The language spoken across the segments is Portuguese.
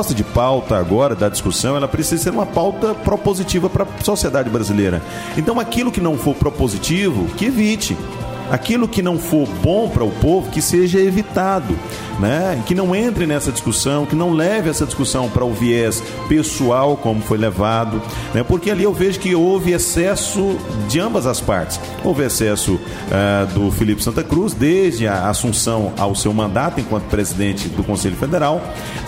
proposta de pauta agora da discussão, ela precisa ser uma pauta propositiva para a sociedade brasileira. Então, aquilo que não for propositivo, que evite. Aquilo que não for bom para o povo, que seja evitado né? Que não entre nessa discussão, que não leve essa discussão para o viés pessoal, como foi levado, né? Porque ali eu vejo que houve excesso de ambas as partes. Houve excesso uh, do Felipe Santa Cruz, desde a assunção ao seu mandato enquanto presidente do Conselho Federal.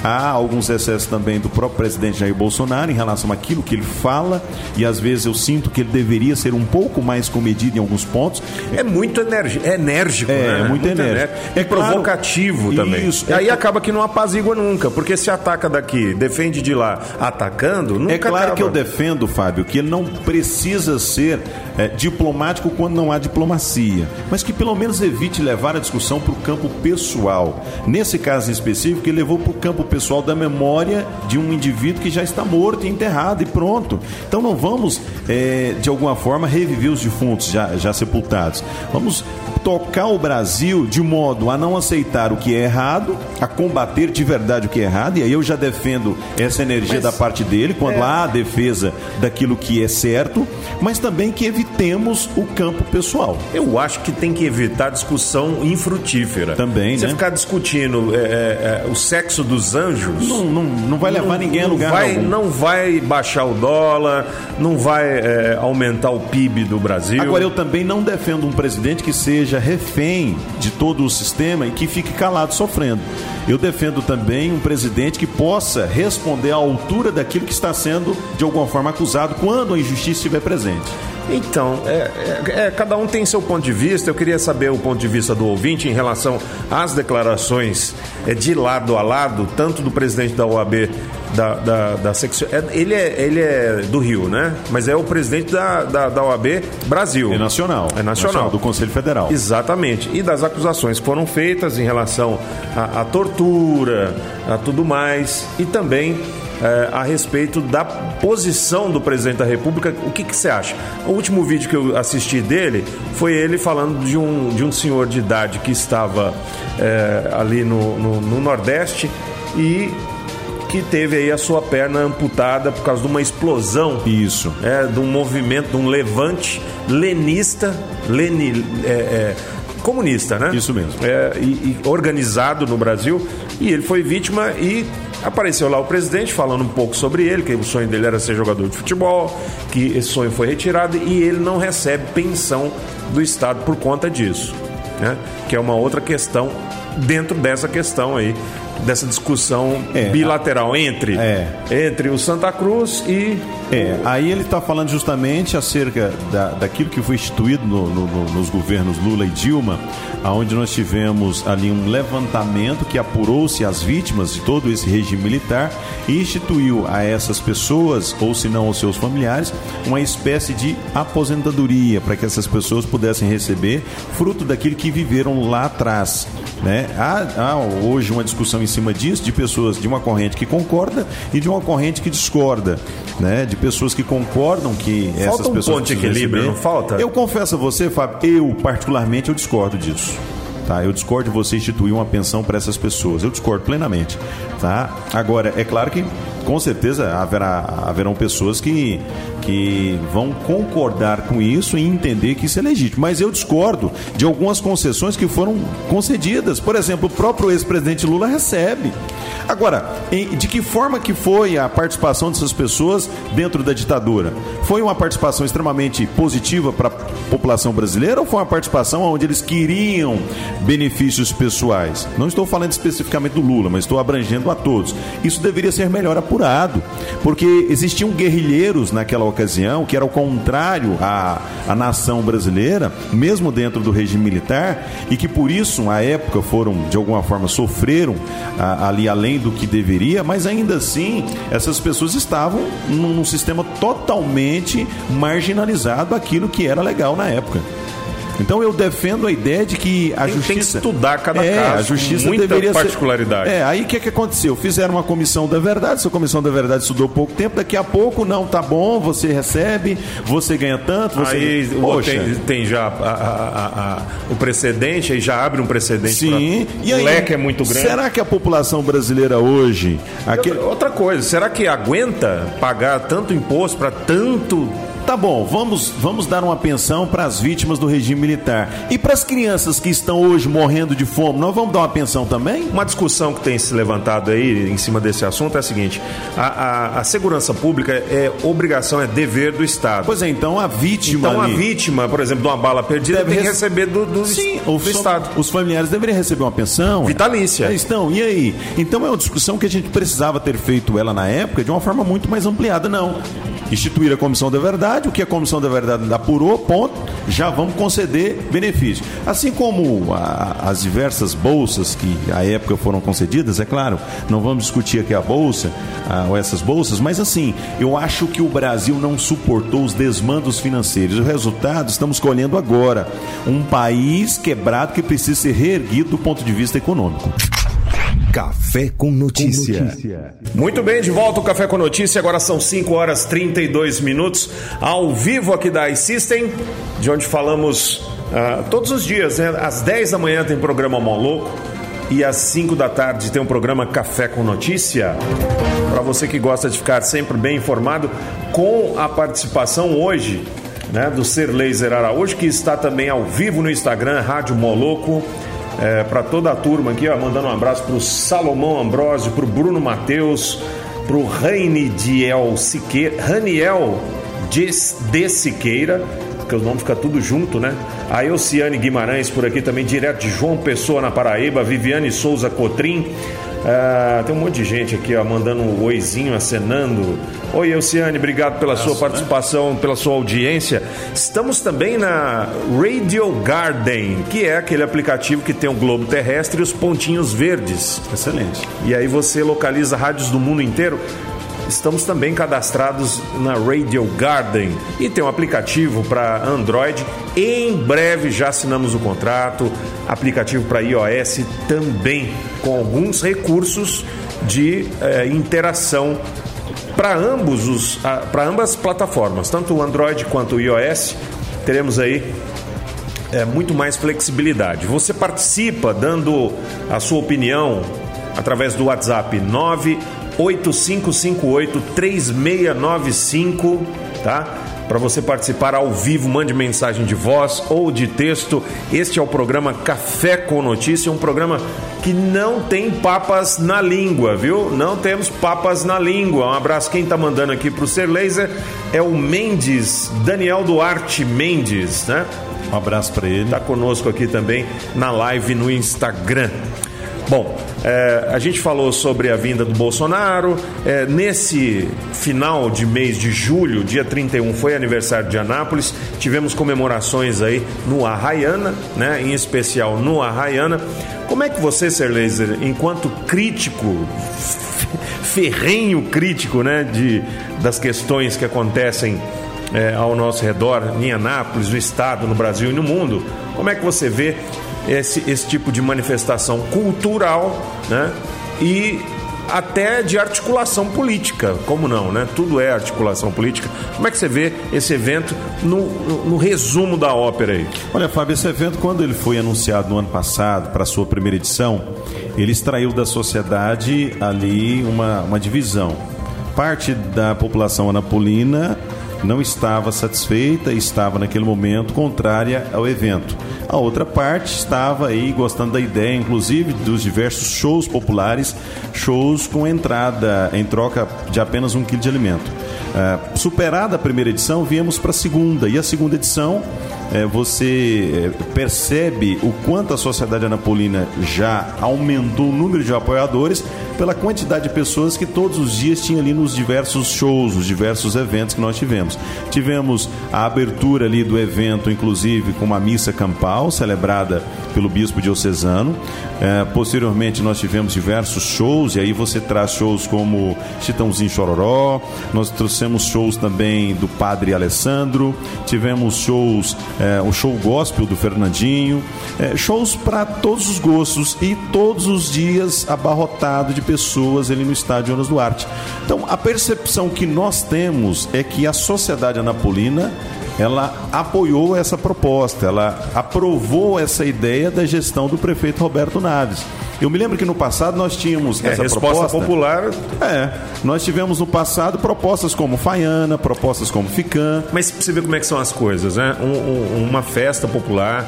Há alguns excessos também do próprio presidente Jair Bolsonaro em relação àquilo que ele fala, e às vezes eu sinto que ele deveria ser um pouco mais comedido em alguns pontos. É muito é enérgico, é, né? É muito, enérgico. enérgico. É, provocativo claro, também. Isso. E aí é... acaba que não apazigua nunca, porque se ataca daqui, defende de lá, atacando, nunca É claro acaba. que eu defendo, Fábio, que ele não precisa ser é, diplomático quando não há diplomacia, mas que pelo menos evite levar a discussão para o campo pessoal. Nesse caso em específico, ele levou para o campo pessoal da memória de um indivíduo que já está morto e enterrado e pronto. Então não vamos, é, de alguma forma, reviver os defuntos já, já sepultados. Vamos Smith. Tocar o Brasil de modo a não aceitar o que é errado, a combater de verdade o que é errado, e aí eu já defendo essa energia mas, da parte dele, quando é... há a defesa daquilo que é certo, mas também que evitemos o campo pessoal. Eu acho que tem que evitar discussão infrutífera. Também, Você né? ficar discutindo é, é, é, o sexo dos anjos. Não, não, não vai levar não, ninguém a lugar vai, algum. Não vai baixar o dólar, não vai é, aumentar o PIB do Brasil. Agora, eu também não defendo um presidente que seja refém de todo o sistema e que fique calado sofrendo. Eu defendo também um presidente que possa responder à altura daquilo que está sendo, de alguma forma, acusado quando a injustiça estiver presente. Então, é, é, é, cada um tem seu ponto de vista. Eu queria saber o ponto de vista do ouvinte em relação às declarações é, de lado a lado, tanto do presidente da OAB da, da, da secção. É, ele, é, ele é do Rio, né? Mas é o presidente da, da, da OAB Brasil. É nacional. É nacional. nacional. Do Conselho Federal. Exatamente. E das acusações que foram feitas em relação à tortura, a tudo mais. E também é, a respeito da posição do presidente da República. O que, que, você acha? O último vídeo que eu assisti dele foi ele falando de um, de um senhor de idade que estava é, ali no, no, no Nordeste e que teve aí a sua perna amputada por causa de uma explosão. Isso. É, de um movimento, de um levante lenista, leni, é, é, comunista, né? Isso mesmo. É, e, e organizado no Brasil. E ele foi vítima e Apareceu lá o presidente falando um pouco sobre ele, que o sonho dele era ser jogador de futebol, que esse sonho foi retirado e ele não recebe pensão do Estado por conta disso. Né? Que é uma outra questão dentro dessa questão aí dessa discussão é, bilateral entre, é. entre o Santa Cruz e. É, aí ele está falando justamente acerca da, daquilo que foi instituído no, no, no, nos governos Lula e Dilma, aonde nós tivemos ali um levantamento que apurou-se as vítimas de todo esse regime militar e instituiu a essas pessoas, ou se não aos seus familiares, uma espécie de aposentadoria para que essas pessoas pudessem receber fruto daquilo que viveram lá atrás. Né? Há, há hoje uma discussão em cima disso, de pessoas de uma corrente que concorda e de uma corrente que discorda, né? De pessoas que concordam que falta essas um pessoas ponto de equilíbrio, receber. não falta? Eu confesso a você, Fábio, eu particularmente eu discordo disso. Tá? Eu discordo de você instituir uma pensão para essas pessoas. Eu discordo plenamente. Tá? Agora, é claro que com certeza haverá, haverão pessoas que, que vão concordar com isso e entender que isso é legítimo. Mas eu discordo de algumas concessões que foram concedidas. Por exemplo, o próprio ex-presidente Lula recebe. Agora, de que forma que foi a participação dessas pessoas dentro da ditadura? Foi uma participação extremamente positiva para a população brasileira ou foi uma participação onde eles queriam benefícios pessoais? Não estou falando especificamente do Lula, mas estou abrangendo a todos. Isso deveria ser melhor apurado, porque existiam guerrilheiros naquela ocasião que era o contrário à, à nação brasileira, mesmo dentro do regime militar, e que por isso, à época, foram, de alguma forma, sofreram a, ali além do que deveria, mas ainda assim, essas pessoas estavam num, num sistema totalmente marginalizado aquilo que era legal na época. Então eu defendo a ideia de que a tem, justiça tem que estudar cada é, caso, a justiça muita deveria particularidade. Ser... É, aí o que, que aconteceu? Fizeram uma comissão da verdade, essa comissão da verdade estudou pouco tempo, daqui a pouco não tá bom, você recebe, você ganha tanto, você aí Poxa. Tem, tem já a, a, a, o precedente, aí já abre um precedente. Sim, pra... e aí, o leque é muito grande. Será que a população brasileira hoje aquele... outra coisa, será que aguenta pagar tanto imposto para tanto Tá bom, vamos, vamos dar uma pensão para as vítimas do regime militar. E para as crianças que estão hoje morrendo de fome, nós vamos dar uma pensão também? Uma discussão que tem se levantado aí em cima desse assunto é a seguinte: a, a, a segurança pública é obrigação, é dever do Estado. Pois é, então a vítima. Então ali, a vítima, por exemplo, de uma bala perdida, deve tem que receber do, do, Sim, do Estado. Os familiares deveriam receber uma pensão. Vitalícia. É, estão, e aí? Então é uma discussão que a gente precisava ter feito ela na época de uma forma muito mais ampliada, não instituir a comissão da verdade, o que a comissão da verdade apurou, ponto, já vamos conceder benefício. Assim como a, as diversas bolsas que à época foram concedidas, é claro, não vamos discutir aqui a bolsa, a, ou essas bolsas, mas assim, eu acho que o Brasil não suportou os desmandos financeiros. O resultado estamos colhendo agora. Um país quebrado que precisa ser reerguido do ponto de vista econômico. Café com notícia. com notícia. Muito bem, de volta o Café com Notícia. Agora são 5 horas 32 minutos, ao vivo aqui da iSystem, de onde falamos uh, todos os dias, né? Às 10 da manhã tem programa Moloco e às 5 da tarde tem um programa Café com Notícia. Para você que gosta de ficar sempre bem informado, com a participação hoje né, do Ser Laser Araújo, que está também ao vivo no Instagram, Rádio Moloco é, para toda a turma aqui, ó, mandando um abraço para o Salomão Ambrosio, para o Bruno Mateus, para o Raine Diel Siqueira, Raniel de Siqueira, porque o nome fica tudo junto, né? A Elciane Guimarães por aqui também, direto de João Pessoa, na Paraíba, Viviane Souza Cotrim, ah, tem um monte de gente aqui, ó, mandando um oizinho, acenando. Oi, Elciane, obrigado pela Nossa, sua né? participação, né? pela sua audiência. Estamos também na Radio Garden, que é aquele aplicativo que tem o globo terrestre e os pontinhos verdes. Excelente. E aí você localiza rádios do mundo inteiro. Estamos também cadastrados na Radio Garden e tem um aplicativo para Android. Em breve já assinamos o contrato. Aplicativo para iOS também, com alguns recursos de eh, interação para ambos os para ambas plataformas, tanto o Android quanto o iOS. Teremos aí é, muito mais flexibilidade. Você participa dando a sua opinião através do WhatsApp 9 8558-3695, tá? Para você participar ao vivo, mande mensagem de voz ou de texto. Este é o programa Café com Notícia, um programa que não tem papas na língua, viu? Não temos papas na língua. Um abraço. Quem tá mandando aqui pro Ser Laser é o Mendes, Daniel Duarte Mendes, né? Um abraço para ele. Tá conosco aqui também na live no Instagram. Bom, é, a gente falou sobre a vinda do Bolsonaro. É, nesse final de mês de julho, dia 31, foi aniversário de Anápolis. Tivemos comemorações aí no Arraiana, né? em especial no Arraiana. Como é que você, Ser Laser, enquanto crítico, ferrenho crítico né? de, das questões que acontecem é, ao nosso redor, em Anápolis, no estado, no Brasil e no mundo, como é que você vê esse, esse tipo de manifestação cultural, né? E até de articulação política, como não, né? Tudo é articulação política. Como é que você vê esse evento no, no, no resumo da ópera aí? Olha, Fábio, esse evento, quando ele foi anunciado no ano passado, para a sua primeira edição, ele extraiu da sociedade ali uma, uma divisão. Parte da população anapolina não estava satisfeita, estava naquele momento contrária ao evento. A outra parte estava aí gostando da ideia, inclusive, dos diversos shows populares, shows com entrada em troca de apenas um quilo de alimento. Uh, superada a primeira edição, viemos para a segunda. E a segunda edição, uh, você uh, percebe o quanto a sociedade anapolina já aumentou o número de apoiadores, pela quantidade de pessoas que todos os dias tinha ali nos diversos shows, os diversos eventos que nós tivemos. Tivemos a abertura ali do evento, inclusive com uma missa campal celebrada pelo bispo diocesano. É, posteriormente nós tivemos diversos shows, e aí você traz shows como Chitãozinho Chororó, nós trouxemos shows também do Padre Alessandro, tivemos shows, é, o show gospel do Fernandinho, é, shows para todos os gostos e todos os dias abarrotado de pessoas ali no estádio Jonas Duarte. Então a percepção que nós temos é que a sociedade anapolina ela apoiou essa proposta, ela aprovou essa ideia da gestão do prefeito Roberto Naves. Eu me lembro que no passado nós tínhamos é, essa resposta proposta. popular. É, nós tivemos no passado propostas como Faiana, propostas como Ficam. Mas você vê como é que são as coisas, né? Um, um, uma festa popular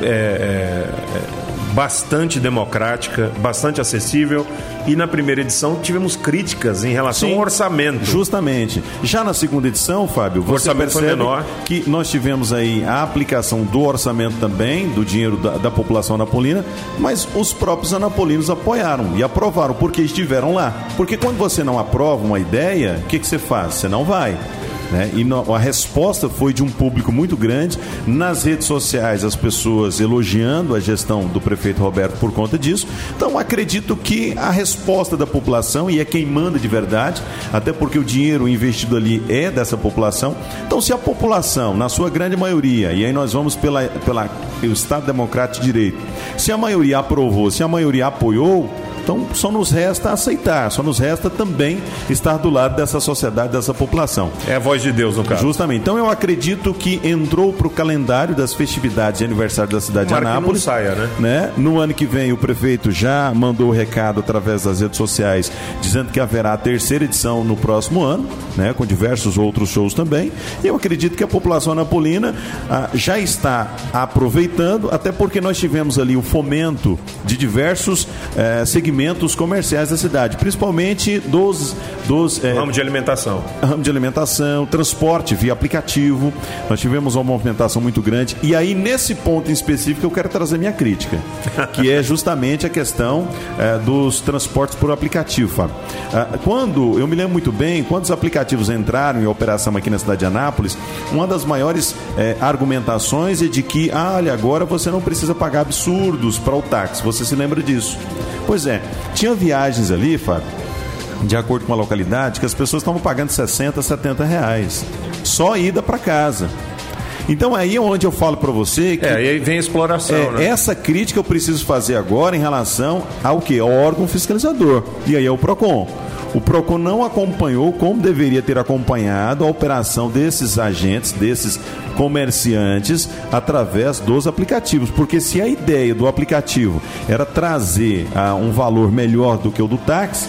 é, é, é bastante democrática, bastante acessível. E na primeira edição tivemos críticas em relação Sim, ao orçamento. Justamente. Já na segunda edição, Fábio, você orçamento foi percebe menor. que nós tivemos aí a aplicação do orçamento também, do dinheiro da, da população anapolina, mas os próprios anapolinos apoiaram e aprovaram, porque estiveram lá. Porque quando você não aprova uma ideia, o que, que você faz? Você não vai. Né? E no, a resposta foi de um público muito grande. Nas redes sociais, as pessoas elogiando a gestão do prefeito Roberto por conta disso. Então, acredito que a resposta da população, e é quem manda de verdade, até porque o dinheiro investido ali é dessa população. Então, se a população, na sua grande maioria, e aí nós vamos pela, pela, pelo Estado Democrático de Direito, se a maioria aprovou, se a maioria apoiou, então só nos resta aceitar, só nos resta também estar do lado dessa sociedade, dessa população. É a voz de Deus, no caso. Justamente. Então eu acredito que entrou para o calendário das festividades de aniversário da cidade Tomara de que Anápolis. não saia, né? né? No ano que vem o prefeito já mandou o recado através das redes sociais dizendo que haverá a terceira edição no próximo ano, né? Com diversos outros shows também. E eu acredito que a população napolina ah, já está aproveitando, até porque nós tivemos ali o fomento de diversos eh, segmentos comerciais da cidade, principalmente dos dos eh, Ramo de alimentação. ramo de alimentação, transporte via aplicativo. Nós tivemos uma movimentação muito grande. E aí, nesse ponto em específico, eu quero trazer minha crítica, que é justamente a questão eh, dos transportes por aplicativo, Fábio. Ah, quando, eu me lembro muito bem, quando os aplicativos entraram em operação aqui na cidade de Anápolis, uma das maiores eh, argumentações é de que, ah, olha, agora você não precisa pagar absurdos para o táxi. Você se lembra disso? Pois é, tinha viagens ali, Fábio, de acordo com a localidade, que as pessoas estavam pagando 60, 70 reais. Só ida para casa. Então aí é onde eu falo para você que É, aí vem a exploração, é, né? essa crítica eu preciso fazer agora em relação ao que? Ao órgão fiscalizador. E aí é o PROCON. O PROCON não acompanhou como deveria ter acompanhado a operação desses agentes, desses comerciantes, através dos aplicativos. Porque se a ideia do aplicativo era trazer ah, um valor melhor do que o do táxi,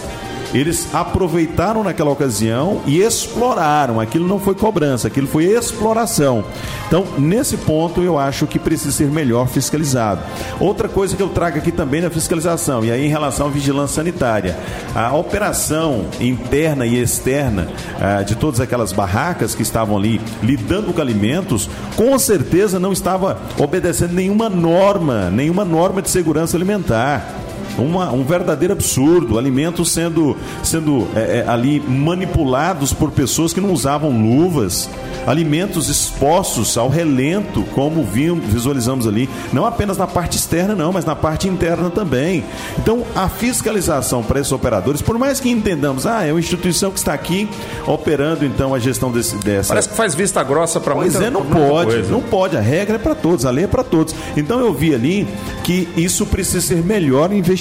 eles aproveitaram naquela ocasião e exploraram. Aquilo não foi cobrança, aquilo foi exploração. Então, nesse ponto, eu acho que precisa ser melhor fiscalizado. Outra coisa que eu trago aqui também na fiscalização, e aí em relação à vigilância sanitária, a operação interna e externa ah, de todas aquelas barracas que estavam ali lidando com alimentos, com certeza não estava obedecendo nenhuma norma, nenhuma norma de segurança alimentar uma, um verdadeiro absurdo, alimentos sendo, sendo é, é, ali manipulados por pessoas que não usavam luvas, alimentos expostos ao relento, como vimos, visualizamos ali, não apenas na parte externa, não, mas na parte interna também. Então, a fiscalização para esses operadores, por mais que entendamos, ah, é uma instituição que está aqui operando então a gestão desse, dessa. Parece que faz vista grossa para Pois muita é, não pode, coisa. não pode. A regra é para todos, a lei é para todos. Então eu vi ali que isso precisa ser melhor investigado,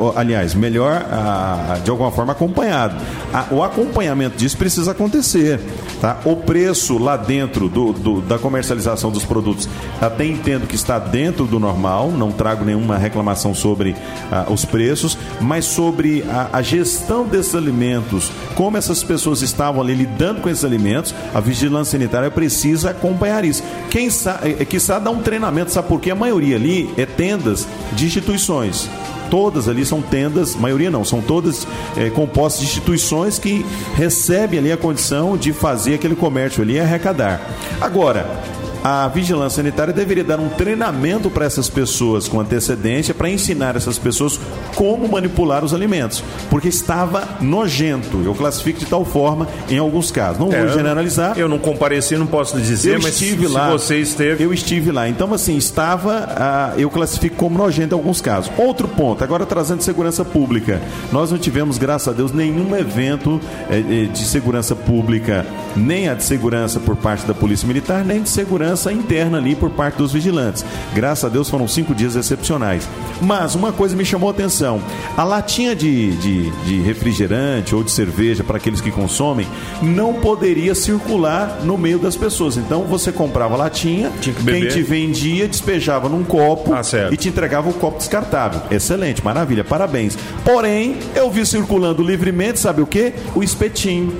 Ó, aliás, melhor ah, de alguma forma acompanhado. Ah, o acompanhamento disso precisa acontecer, tá? O preço lá dentro do, do- da comercialização dos produtos, até entendo que está dentro do normal, não trago nenhuma reclamação sobre os preços, mas sobre a, a gestão desses alimentos, como essas pessoas estavam ali lidando com esses alimentos, a vigilância sanitária precisa acompanhar isso. Quem sabe, é, quiçá dar um treinamento, sabe por quê? A maioria ali é tendas de instituições. Todas ali são tendas, maioria não, são todas é, compostas de instituições que recebem ali a condição de fazer aquele comércio ali e arrecadar. Agora, a vigilância sanitária deveria dar um treinamento para essas pessoas com antecedência para ensinar essas pessoas como manipular os alimentos, porque estava nojento. Eu classifico de tal forma em alguns casos. Não É, vou generalizar. Eu não compareci, não posso dizer, Eu mas estive se lá. você esteve. Eu estive lá. Então, assim, estava. ah, eu classifico como nojento em alguns casos. Outro ponto, agora trazendo segurança pública. Nós não tivemos, graças a Deus, nenhum evento eh, eh, de segurança pública, nem a de segurança por parte da Polícia Militar, nem de segurança interna ali por parte dos vigilantes. Graças a Deus foram cinco dias excepcionais. Mas uma coisa me chamou a atenção: a latinha de, de, de refrigerante ou de cerveja para aqueles que consomem não poderia circular no meio das pessoas. Então você comprava latinha, Tinha que quem te vendia despejava num copo Ah, e te entregava o copo descartável. Excelente, maravilha, parabéns. Porém, eu vi circulando livremente, sabe o que? O espetinho.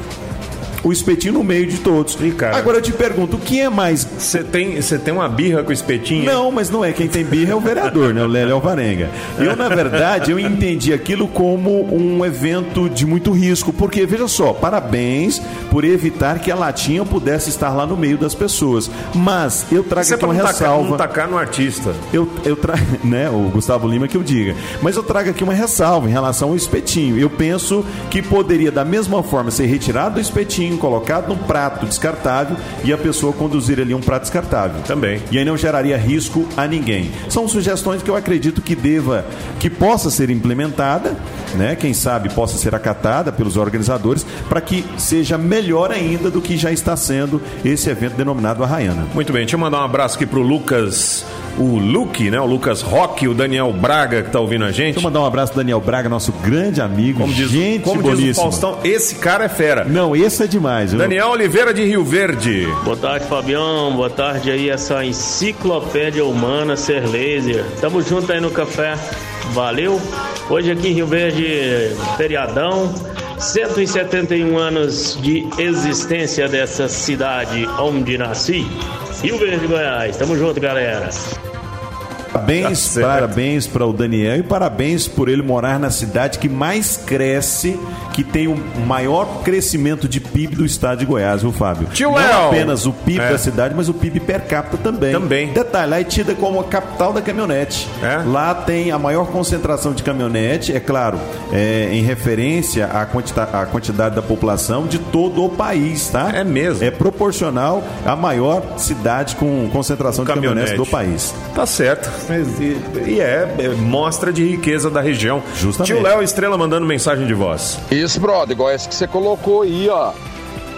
O espetinho no meio de todos. Cara. Agora eu te pergunto, o que é mais Você tem, você tem uma birra com espetinho? não, mas não é. Quem tem birra é o vereador, né? O Lélio Alvarenga. Eu, na verdade, eu entendi aquilo como um evento de muito risco. Porque, veja só, parabéns por evitar que a latinha pudesse estar lá no meio das pessoas. Mas eu trago Isso é aqui uma tacar, ressalva. não tacar no artista. Eu, eu trago, né, o Gustavo Lima que eu diga. Mas eu trago aqui uma ressalva em relação ao espetinho. Eu penso que poderia, da mesma forma, ser retirado do espetinho, colocado num prato descartável e a pessoa conduzir ali um prato descartável. Também. E aí não geraria risco a ninguém. São sugestões que eu acredito que deva, que possa ser implementada, né? Quem sabe possa ser acatada pelos organizadores, para que seja melhor ainda do que já está sendo esse evento denominado Arraiana. Muito bem, deixa eu mandar um abraço aqui pro Lucas, o Luke, né? O Lucas Roque, o Daniel Braga que tá ouvindo a gente. Deixa eu mandar um abraço pro Daniel Braga, nosso grande amigo. Como diz, gente como diz o boníssima. Faustão, esse cara é fera. Não, esse é demais. viu? Daniel Oliveira de Rio Verde. Boa tarde, Fabião. Boa tarde aí, essa enciclopédia humana ser laser. Tamo junto aí no café. Valeu. Hoje aqui em Rio Verde, feriadão. 171 anos de existência dessa cidade onde nasci. Rio Verde, Goiás. Tamo junto, galera. Parabéns, Tá parabéns para o Daniel e parabéns por ele morar na cidade que mais cresce, que tem o maior crescimento de PIB do estado de Goiás, viu, Fábio? Tio Não Léo. apenas o PIB É. da cidade, mas o PIB per capita também. Também. Detalhe, lá é tida como a capital da caminhonete. É? Lá tem a maior concentração de caminhonete, é claro, é, em referência à, quantita- à quantidade da população de todo o país, tá? É mesmo? É proporcional à maior cidade com concentração de caminhonetes do país. Tá certo. Mas, E, e é, é mostra de riqueza da região. Justamente. Tio Léo Estrela mandando mensagem de voz. Isso, brother, igual essa que você colocou aí, ó.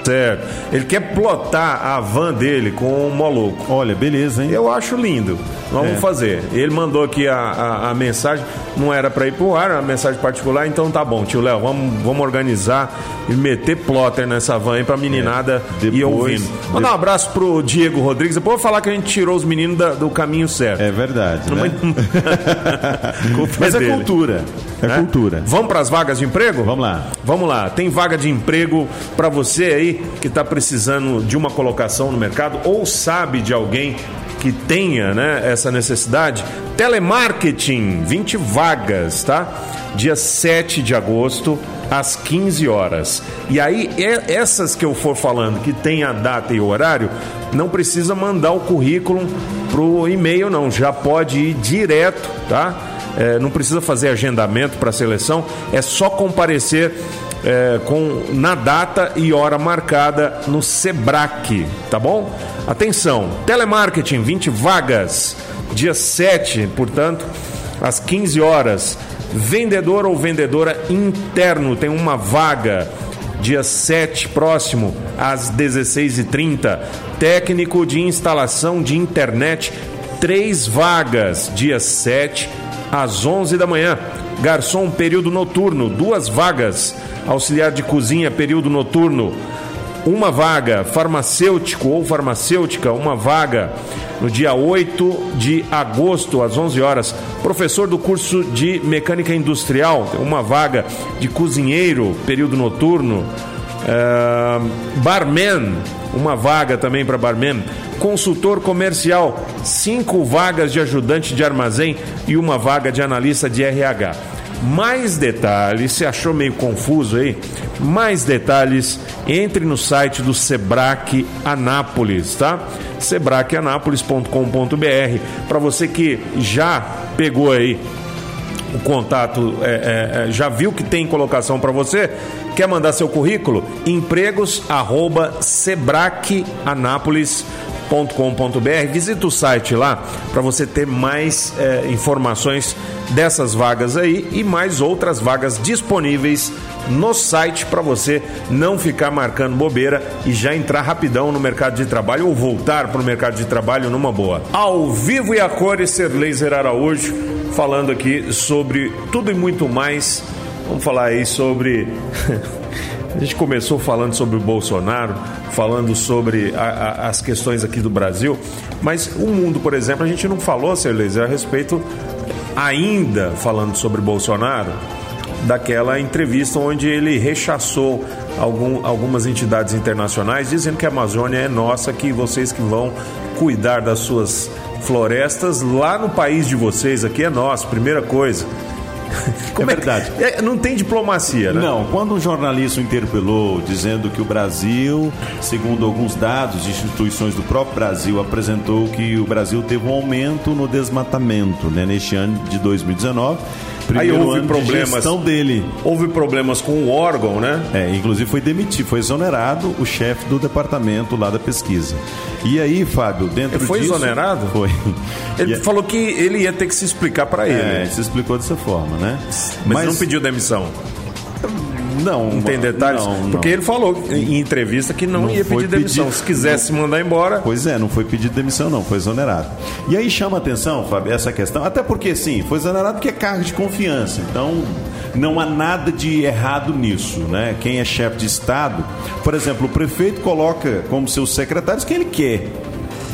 Certo. Ele quer plotar a van dele com um moloco. Olha, beleza, hein? Eu acho lindo. Vamos É. fazer. Ele mandou aqui a, a, a mensagem, não era pra ir pro ar, era uma mensagem particular, então tá bom, tio Léo, vamos, vamos organizar e meter plotter nessa van aí pra meninada É. ir Depois- ouvindo. Mandar um abraço pro Diego Rodrigues, depois eu vou falar que a gente tirou os meninos da- do caminho certo. É verdade, né? Mas é cultura. É Né? cultura. Vamos pras vagas de emprego? Vamos lá. Vamos lá, tem vaga de emprego para você aí que está precisando de uma colocação no mercado ou sabe de alguém que tenha né, essa necessidade? Telemarketing, 20 vagas, tá? Dia 7 de agosto, às 15 horas. E aí, essas que eu for falando, que tem a data e o horário, não precisa mandar o currículo pro e-mail, não. Já pode ir direto, tá? É, não precisa fazer agendamento para seleção, é só comparecer é, com, na data e hora marcada no Sebrae, tá bom? Atenção, telemarketing, 20 vagas, dia 7, portanto, às 15 horas. Vendedor ou vendedora interno tem uma vaga dia 7 próximo, às 16h30. Técnico de instalação de internet, três vagas, dia 7 às 11 da manhã. Garçom, período noturno, duas vagas. Auxiliar de cozinha, período noturno, uma vaga. Farmacêutico ou farmacêutica, uma vaga. No dia 8 de agosto, às 11 horas. Professor do curso de mecânica industrial, uma vaga. De cozinheiro, período noturno. Ah, barman, uma vaga também para barman. Consultor comercial, cinco vagas de ajudante de armazém e uma vaga de analista de RH. Mais detalhes, se achou meio confuso aí? Mais detalhes entre no site do Sebrac Anápolis, tá? sebracanápolis.com.br. Para você que já pegou aí o contato, é, é, já viu que tem colocação para você, quer mandar seu currículo? empregos arroba sebracanápolis.com.br. Visita o site lá para você ter mais é, informações dessas vagas aí e mais outras vagas disponíveis no site para você não ficar marcando bobeira e já entrar rapidão no mercado de trabalho ou voltar para o mercado de trabalho numa boa. Ao vivo e a cores, ser Laser Araújo falando aqui sobre tudo e muito mais. Vamos falar aí sobre. A gente começou falando sobre o Bolsonaro, falando sobre a, a, as questões aqui do Brasil, mas o mundo, por exemplo, a gente não falou, Laser, a respeito, ainda falando sobre Bolsonaro, daquela entrevista onde ele rechaçou algum, algumas entidades internacionais, dizendo que a Amazônia é nossa, que vocês que vão cuidar das suas florestas lá no país de vocês, aqui é nosso, primeira coisa. Como é verdade. É, não tem diplomacia, né? Não, quando um jornalista interpelou dizendo que o Brasil, segundo alguns dados de instituições do próprio Brasil, apresentou que o Brasil teve um aumento no desmatamento né, neste ano de 2019 Aí houve problemas. De dele. Houve problemas com o órgão, né? É, inclusive foi demitido, foi exonerado o chefe do departamento lá da pesquisa. E aí, Fábio, dentro ele foi disso, exonerado? Foi. Ele falou que ele ia ter que se explicar para ele. É, se explicou dessa forma, né? Mas, Mas não pediu demissão. Não, não tem detalhes? Não, Porque ele falou em entrevista que não, não ia pedir demissão. Se quisesse mandar embora. Pois é, não foi pedido demissão, não, foi exonerado. E aí chama atenção, Fábio, essa questão, até porque sim, foi exonerado porque é cargo de confiança. Então, não há nada de errado nisso, né? Quem é chefe de Estado, por exemplo, o prefeito coloca como seus secretários quem ele quer.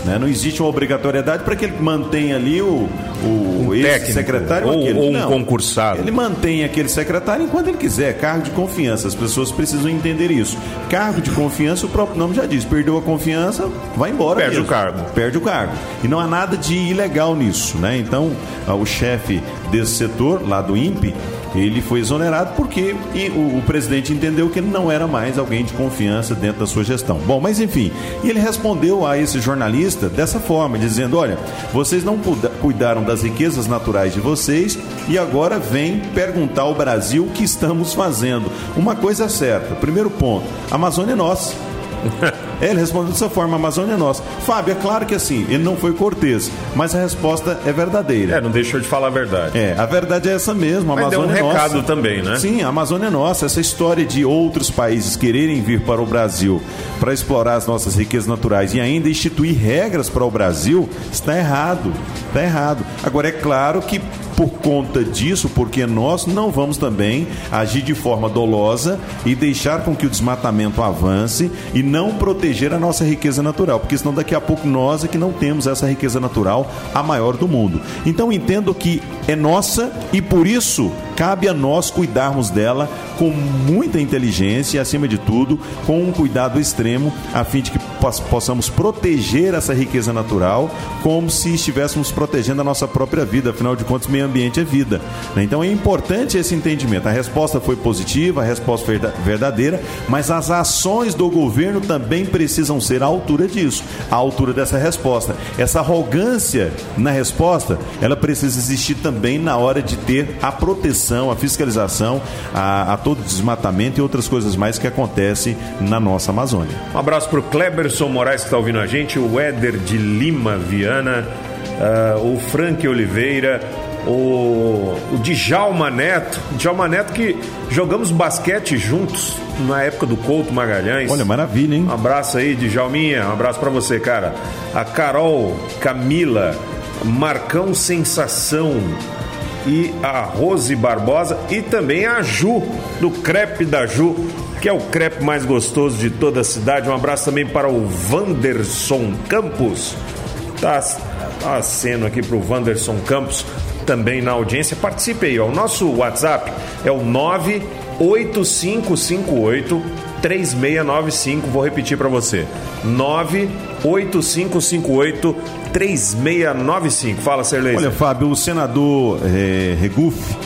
Né? Não existe uma obrigatoriedade para que ele mantenha ali o, o um secretário ou, ou um Não, concursado. Ele mantém aquele secretário enquanto ele quiser, cargo de confiança. As pessoas precisam entender isso. Cargo de confiança, o próprio nome já diz. Perdeu a confiança, vai embora. Perde mesmo. o cargo. Perde o cargo. E não há nada de ilegal nisso, né? Então, o chefe desse setor, lá do INPE, ele foi exonerado porque o, o, presidente entendeu que ele não era mais alguém de confiança dentro da sua gestão. Bom, mas enfim, ele respondeu a esse jornalista dessa forma, dizendo: olha, vocês não cuidaram das riquezas naturais de vocês e agora vem perguntar ao Brasil o que estamos fazendo. Uma coisa é certa: primeiro ponto, a Amazônia é nossa. Ele respondeu dessa forma: a Amazônia é nossa. Fábio, é claro que assim, ele não foi cortês, mas a resposta é verdadeira. É, não deixou de falar a verdade. É, a verdade é essa mesmo. A mas Amazônia deu um é recado nossa. também, né? Sim, a Amazônia é nossa. Essa história de outros países quererem vir para o Brasil para explorar as nossas riquezas naturais e ainda instituir regras para o Brasil está errado. Está errado. Agora, é claro que por conta disso, porque nós não vamos também agir de forma dolosa e deixar com que o desmatamento avance e não proteger a nossa riqueza natural, porque senão daqui a pouco nós é que não temos essa riqueza natural a maior do mundo. Então entendo que é nossa e por isso cabe a nós cuidarmos dela com muita inteligência e, acima de tudo, com um cuidado extremo, a fim de que possamos proteger essa riqueza natural como se estivéssemos protegendo a nossa própria vida. Afinal de contas, meio ambiente é vida. Né? Então é importante esse entendimento. A resposta foi positiva, a resposta foi verdadeira, mas as ações do governo também precisam ser à altura disso, à altura dessa resposta. Essa arrogância na resposta, ela precisa existir também na hora de ter a proteção a fiscalização, a, a todo desmatamento e outras coisas mais que acontecem na nossa Amazônia. Um abraço para o Kleberson Moraes que está ouvindo a gente, o Éder de Lima Viana, uh, o Frank Oliveira, o, o Djalma Neto, Djalma Neto que jogamos basquete juntos na época do Couto Magalhães. Olha, maravilha, hein? Um abraço aí, Djalminha, um abraço para você, cara. A Carol Camila, Marcão Sensação, e a Rose Barbosa e também a Ju, do Crepe da Ju, que é o crepe mais gostoso de toda a cidade. Um abraço também para o Vanderson Campos. Tá, tá aceno aqui para o Vanderson Campos também na audiência. Participe aí, ó. O nosso WhatsApp é o 98558 3695. Vou repetir para você. 98558 3695. Fala, Serlei. Olha, Fábio, o senador é, Regufe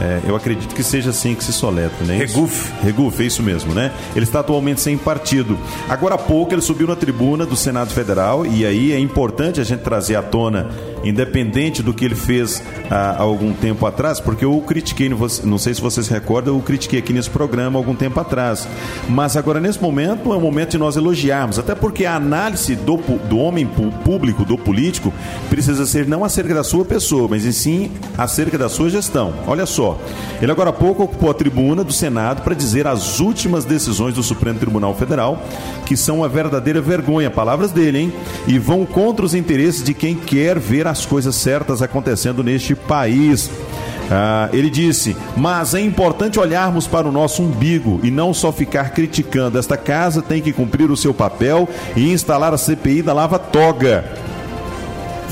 É, eu acredito que seja assim que se soleta, né? Regufe. Regufe, é isso mesmo, né? Ele está atualmente sem partido. Agora há pouco ele subiu na tribuna do Senado Federal e aí é importante a gente trazer à tona, independente do que ele fez há, há algum tempo atrás, porque eu o critiquei, não sei se vocês recordam, eu o critiquei aqui nesse programa algum tempo atrás. Mas agora, nesse momento, é o momento de nós elogiarmos, até porque a análise do, do homem público, do político, precisa ser não acerca da sua pessoa, mas sim acerca da sua gestão. Olha só, ele agora há pouco ocupou a tribuna do Senado para dizer as últimas decisões do Supremo Tribunal Federal, que são uma verdadeira vergonha, palavras dele, hein? E vão contra os interesses de quem quer ver as coisas certas acontecendo neste país. Ah, ele disse: Mas é importante olharmos para o nosso umbigo e não só ficar criticando. Esta casa tem que cumprir o seu papel e instalar a CPI da Lava Toga.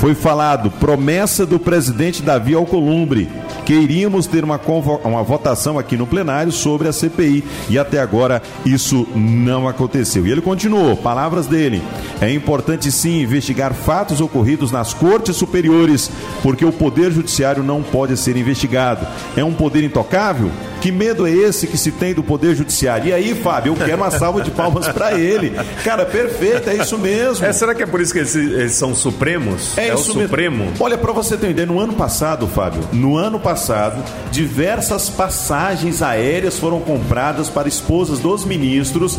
Foi falado promessa do presidente Davi Alcolumbre que iríamos ter uma, uma votação aqui no plenário sobre a CPI e até agora isso não aconteceu. E ele continuou, palavras dele: é importante sim investigar fatos ocorridos nas cortes superiores, porque o poder judiciário não pode ser investigado. É um poder intocável? Que medo é esse que se tem do Poder Judiciário? E aí, Fábio, eu quero uma salva de palmas para ele. Cara, perfeito, é isso mesmo. É, será que é por isso que eles, eles são supremos? É, é isso o Supremo? Mesmo. Olha, para você ter uma ideia, no ano passado, Fábio, no ano passado, diversas passagens aéreas foram compradas para esposas dos ministros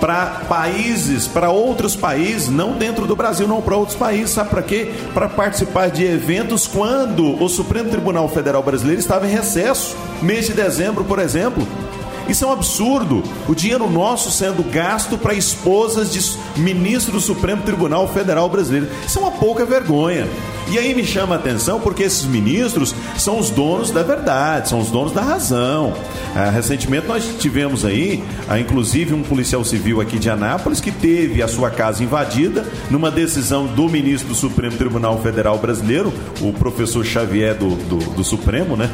para países, para outros países, não dentro do Brasil, não para outros países. Sabe para quê? Para participar de eventos quando o Supremo Tribunal Federal Brasileiro estava em recesso, mês de dezembro, por exemplo. Isso é um absurdo. O dinheiro nosso sendo gasto para esposas de ministro do Supremo Tribunal Federal Brasileiro. Isso é uma pouca vergonha. E aí me chama a atenção porque esses ministros são os donos da verdade, são os donos da razão. Ah, recentemente nós tivemos aí, ah, inclusive, um policial civil aqui de Anápolis que teve a sua casa invadida numa decisão do ministro do Supremo Tribunal Federal Brasileiro, o professor Xavier do, do, do Supremo, né?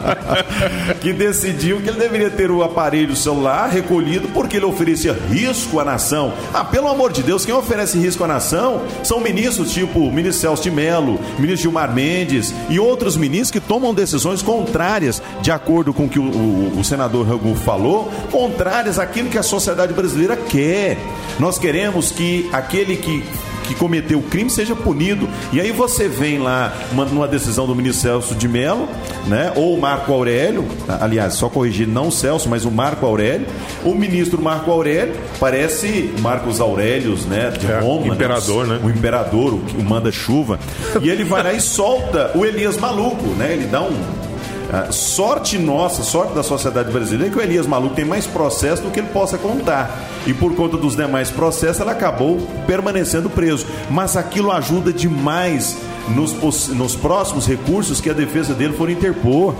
que decidiu que ele deveria ter o aparelho celular recolhido porque ele oferecia risco à nação. Ah, pelo amor de Deus, quem oferece risco à nação são ministros tipo ministro Celso de ministro Gilmar Mendes e outros ministros que tomam decisões contrárias, de acordo com o que o, o, o senador Ragu falou, contrárias àquilo que a sociedade brasileira quer. Nós queremos que aquele que que cometeu o crime seja punido. E aí você vem lá uma, numa decisão do ministro Celso de Mello, né? Ou o Marco Aurélio, aliás, só corrigir, não o Celso, mas o Marco Aurélio. O ministro Marco Aurélio parece Marcos Aurélios, né? De é, Roma. Né? Imperador, né? né? O imperador, o, o manda-chuva. E ele vai lá e solta o Elias maluco, né? Ele dá um sorte nossa, sorte da sociedade brasileira, é que o Elias Maluco tem mais processo do que ele possa contar. E por conta dos demais processos, ele acabou permanecendo preso. Mas aquilo ajuda demais nos, nos próximos recursos que a defesa dele for interpor.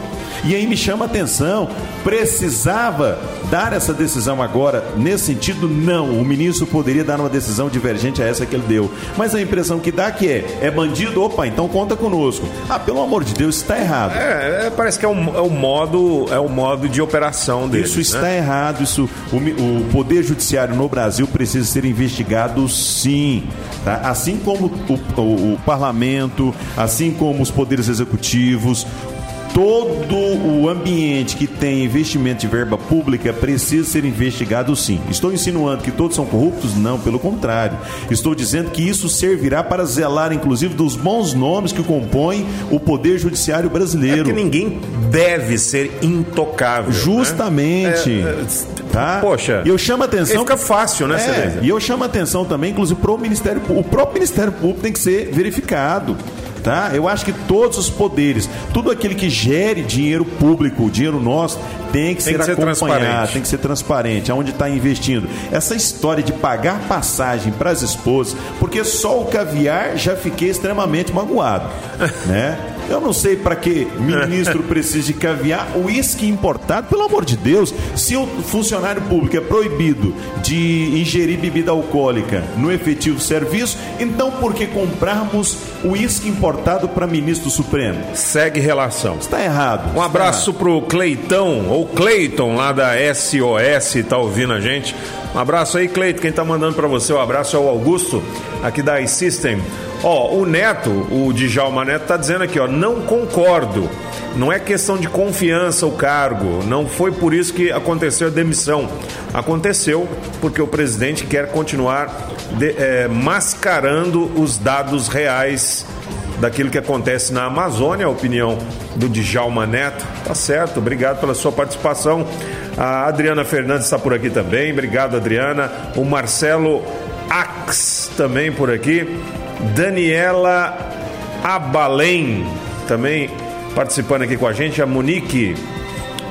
E aí me chama a atenção, precisava dar essa decisão agora nesse sentido? Não, o ministro poderia dar uma decisão divergente a essa que ele deu. Mas a impressão que dá que é, é bandido, opa, então conta conosco. Ah, pelo amor de Deus, está errado. É, é, parece que é o, é o modo é o modo de operação dele. Isso está né? errado, isso o, o poder judiciário no Brasil precisa ser investigado sim. Tá? Assim como o, o, o parlamento, assim como os poderes executivos, todo o ambiente que tem investimento de verba pública precisa ser investigado sim. Estou insinuando que todos são corruptos? Não, pelo contrário. Estou dizendo que isso servirá para zelar, inclusive, dos bons nomes que compõem o Poder Judiciário brasileiro. É que ninguém deve ser intocável. Né? Justamente. Né? É, tá? Poxa. E eu chamo a atenção. Fica fácil, né, é, E eu chamo a atenção também, inclusive, para o Ministério O próprio Ministério Público tem que ser verificado tá? Eu acho que todos os poderes, tudo aquele que gere dinheiro público, dinheiro nosso, tem que tem ser que acompanhado, ser tem que ser transparente, aonde está investindo. Essa história de pagar passagem para as esposas, porque só o caviar já fiquei extremamente magoado, né? Eu não sei para que ministro precisa de caviar, uísque importado, pelo amor de Deus. Se o funcionário público é proibido de ingerir bebida alcoólica no efetivo serviço, então por que comprarmos uísque importado para ministro Supremo? Segue relação. Está errado. Um abraço para o Cleitão, ou Cleiton, lá da SOS, está ouvindo a gente. Um abraço aí, Cleiton. Quem está mandando para você o um abraço é o Augusto, aqui da iSystem. Ó, o Neto, o Djalma Neto, tá dizendo aqui, ó, não concordo. Não é questão de confiança o cargo. Não foi por isso que aconteceu a demissão. Aconteceu porque o presidente quer continuar de, é, mascarando os dados reais daquilo que acontece na Amazônia, a opinião do Djalma Neto. Tá certo, obrigado pela sua participação. A Adriana Fernandes está por aqui também, obrigado Adriana. O Marcelo Ax também por aqui. Daniela Abalém também participando aqui com a gente. A Monique,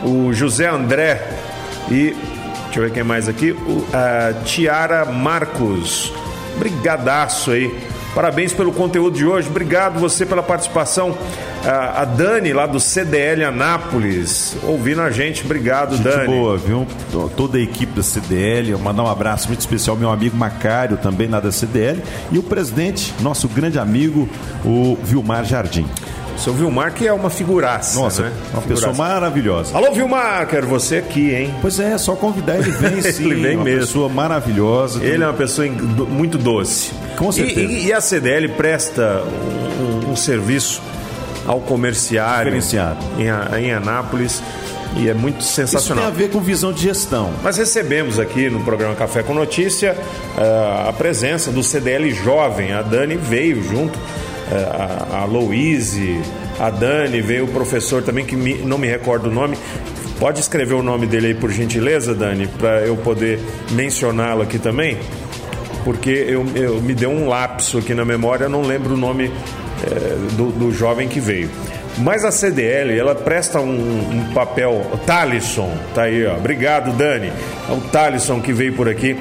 o José André e deixa eu ver quem mais aqui. O, a Tiara Marcos. Brigadaço aí Parabéns pelo conteúdo de hoje. Obrigado você pela participação. A Dani, lá do CDL Anápolis, ouvindo a gente. Obrigado, gente Dani. boa, viu? Toda a equipe da CDL. Mandar um abraço muito especial ao meu amigo Macário, também lá da CDL. E o presidente, nosso grande amigo, o Vilmar Jardim. Seu Vilmar, que é uma figuraça. Nossa, né? uma figuraça. pessoa maravilhosa. Alô, Vilmar, quero você aqui, hein? Pois é, só convidar ele vem sim. ele vem uma mesmo. pessoa maravilhosa. Ele é uma pessoa muito doce. Com certeza. E, e a CDL presta um, um, serviço ao comerciário em, em Anápolis e é muito sensacional. Isso tem a ver com visão de gestão. Nós recebemos aqui no programa Café com Notícia uh, a presença do CDL Jovem. A Dani veio junto a, a Louise, a Dani, veio o professor também, que me, não me recordo o nome. Pode escrever o nome dele aí, por gentileza, Dani, para eu poder mencioná-lo aqui também? Porque eu, eu, me deu um lapso aqui na memória, não lembro o nome é, do, do jovem que veio. Mas a CDL, ela presta um, um papel. O Talisson, tá aí, ó. Obrigado, Dani. É o Talisson que veio por aqui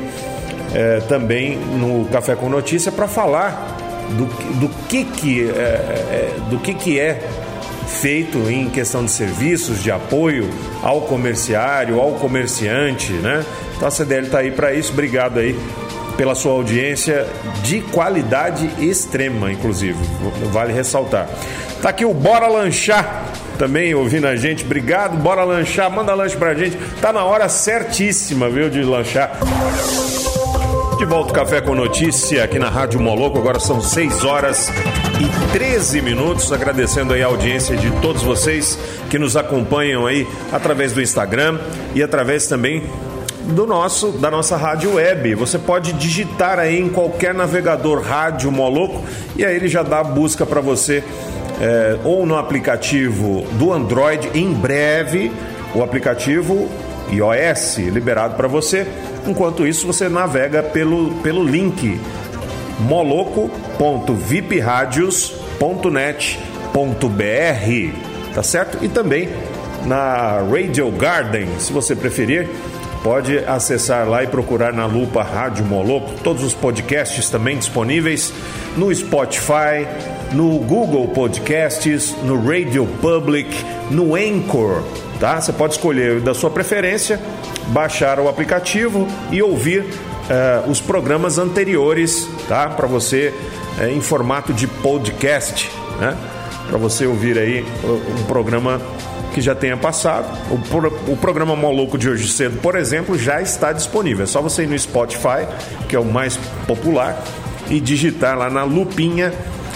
é, também no Café com Notícia para falar do, do que que é, é, do que que é feito em questão de serviços de apoio ao comerciário, ao comerciante, né? Então a CDL está aí para isso. Obrigado aí pela sua audiência de qualidade extrema, inclusive. Vale ressaltar. Tá aqui o Bora Lanchar também ouvindo a gente. Obrigado, bora lanchar, manda lanche pra gente. Tá na hora certíssima, viu, de lanchar. De volta o Café com Notícia aqui na Rádio Moloco. Agora são 6 horas e 13 minutos. Agradecendo aí a audiência de todos vocês que nos acompanham aí através do Instagram e através também do nosso da nossa rádio web. Você pode digitar aí em qualquer navegador Rádio Moloco e aí ele já dá a busca para você é, ou no aplicativo do Android em breve o aplicativo iOS liberado para você Enquanto isso, você navega pelo, pelo link moloco.vipradios.net.br, tá certo? E também na Radio Garden, se você preferir, pode acessar lá e procurar na lupa Rádio Moloco. Todos os podcasts também disponíveis no Spotify, no Google Podcasts, no Radio Public, no Anchor, tá? Você pode escolher da sua preferência baixar o aplicativo e ouvir uh, os programas anteriores, tá? Para você uh, em formato de podcast, né? Para você ouvir aí um programa que já tenha passado. O, pro, o programa Moloco de hoje cedo, por exemplo, já está disponível. É só você ir no Spotify, que é o mais popular, e digitar lá na lupinha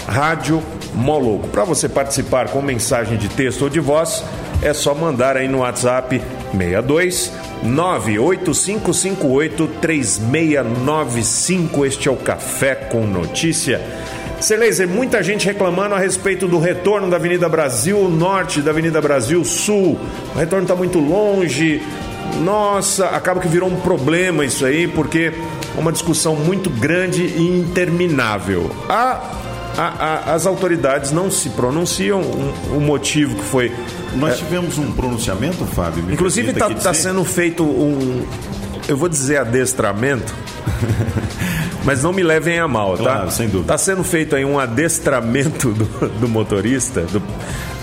Rádio Moloco. Para você participar com mensagem de texto ou de voz, é só mandar aí no WhatsApp 62 985583695. Este é o Café com Notícia. Celeise, muita gente reclamando a respeito do retorno da Avenida Brasil Norte, da Avenida Brasil Sul. O retorno está muito longe. Nossa, acaba que virou um problema isso aí, porque é uma discussão muito grande e interminável. A a, a, as autoridades não se pronunciam. O um, um motivo que foi. Nós é, tivemos um pronunciamento, Fábio. Inclusive está tá sendo feito um. Eu vou dizer adestramento. mas não me levem a mal, tá? Claro, sem dúvida. Está sendo feito aí um adestramento do, do motorista, do,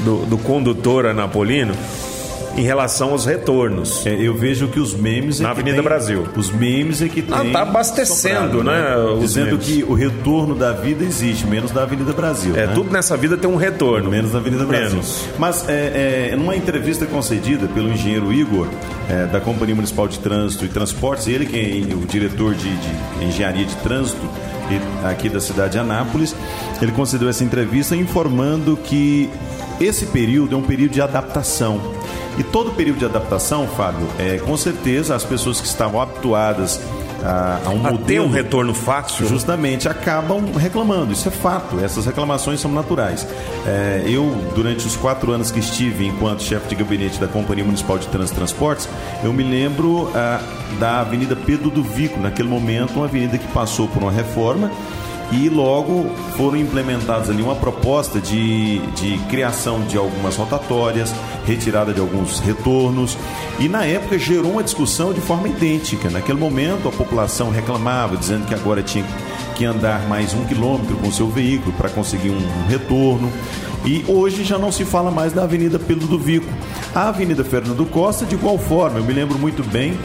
do, do condutor anapolino em relação aos retornos. É, eu vejo que os memes é na Avenida tem, Brasil. Os memes é que ah, tem. Ah, tá abastecendo, soprado, né? né? Dizendo memes. que o retorno da vida existe, menos da Avenida Brasil. É, né? tudo nessa vida tem um retorno. Menos da Avenida Brasil. Menos. Mas é, é, numa entrevista concedida pelo engenheiro Igor, é, da Companhia Municipal de Trânsito e Transportes, ele que é o diretor de, de engenharia de trânsito aqui da cidade de Anápolis. Ele concedeu essa entrevista informando que esse período é um período de adaptação. E todo período de adaptação, Fábio, é, com certeza as pessoas que estavam habituadas a, a um a modelo. ter um retorno fácil. Justamente acabam reclamando, isso é fato, essas reclamações são naturais. É, eu, durante os quatro anos que estive enquanto chefe de gabinete da Companhia Municipal de e Transportes, eu me lembro ah, da Avenida Pedro do Vico, naquele momento, uma avenida que passou por uma reforma e logo foram implementadas ali uma proposta de, de criação de algumas rotatórias, retirada de alguns retornos, e na época gerou uma discussão de forma idêntica. Naquele momento a população reclamava, dizendo que agora tinha que andar mais um quilômetro com seu veículo para conseguir um retorno. E hoje já não se fala mais da Avenida Pedro do Vico. A Avenida Fernando Costa, de igual forma, eu me lembro muito bem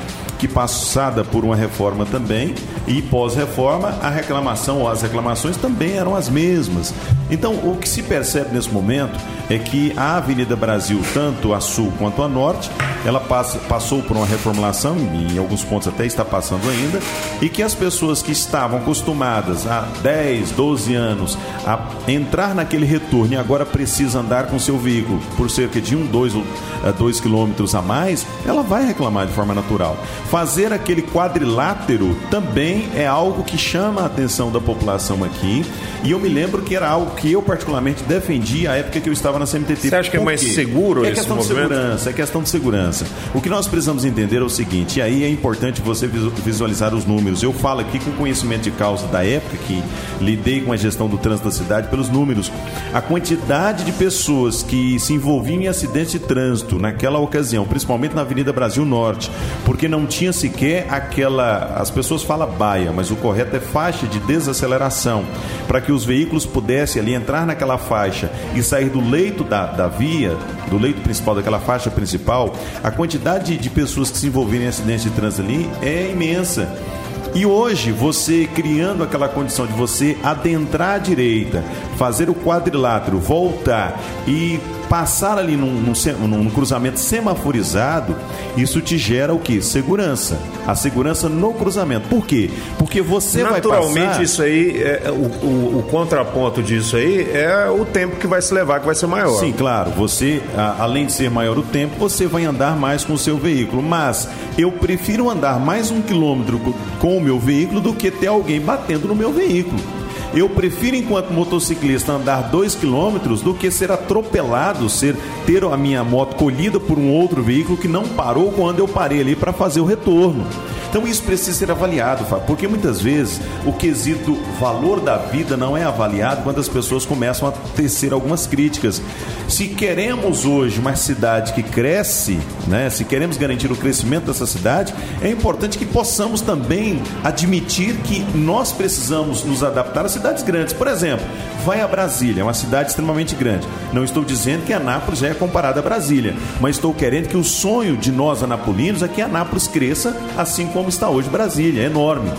que passada por uma reforma também e pós-reforma a reclamação ou as reclamações também eram as mesmas. Então, o que se percebe nesse momento é que a Avenida Brasil, tanto a sul quanto a norte, ela passa, passou por uma reformulação, em alguns pontos até está passando ainda, e que as pessoas que estavam acostumadas há 10, 12 anos a entrar naquele retorno e agora precisa andar com seu veículo por cerca de um, dois ou eh, dois quilômetros a mais, ela vai reclamar de forma natural. Fazer aquele quadrilátero também é algo que chama a atenção da população aqui, e eu me lembro que era algo que eu particularmente defendi à época que eu estava na CMTT. Você acha que é mais seguro é esse questão movimento? de segurança, é questão de segurança. O que nós precisamos entender é o seguinte, e aí é importante você visu- visualizar os números. Eu falo aqui com conhecimento de causa da época que lidei com a gestão do trânsito da cidade pelos números. A quantidade de pessoas que se envolviam em acidentes de trânsito naquela ocasião, principalmente na Avenida Brasil Norte, porque não tinha sequer aquela, as pessoas falam baia, mas o correto é faixa de desaceleração, para que os veículos pudessem ali entrar naquela faixa e sair do leito da, da via, do leito principal daquela faixa principal, a quantidade de pessoas que se envolveram em acidentes de trânsito ali é imensa. E hoje, você criando aquela condição de você adentrar à direita, fazer o quadrilátero, voltar e passar ali num, num num cruzamento semaforizado, isso te gera o que? Segurança. A segurança no cruzamento. Por quê? Porque você vai Naturalmente, passar... isso aí, é, o, o- o contraponto disso aí é o tempo que vai se levar, que vai ser maior. Sim, claro. Você, a- além de ser maior o tempo, você vai andar mais com o seu veículo. Mas eu prefiro andar mais um quilômetro co- com o meu veículo do que ter alguém batendo no meu veículo. Eu prefiro, enquanto motociclista, andar dois quilômetros do que ser atropelado, ser ter a minha moto colhida por um outro veículo que não parou quando eu parei ali para fazer o retorno. Então isso precisa ser avaliado, Fábio, porque muitas vezes o quesito valor da vida não é avaliado quando as pessoas começam a tecer algumas críticas. Se queremos hoje uma cidade que cresce, né, se queremos garantir o crescimento dessa cidade, é importante que possamos também admitir que nós precisamos nos adaptar a cidades grandes. Por exemplo, vai a Brasília, é uma cidade extremamente grande. Não estou dizendo que Anápolis já é comparada a Brasília, mas estou querendo que o sonho de nós anapolinos é que Anápolis cresça assim como está hoje Brasília, é enorme.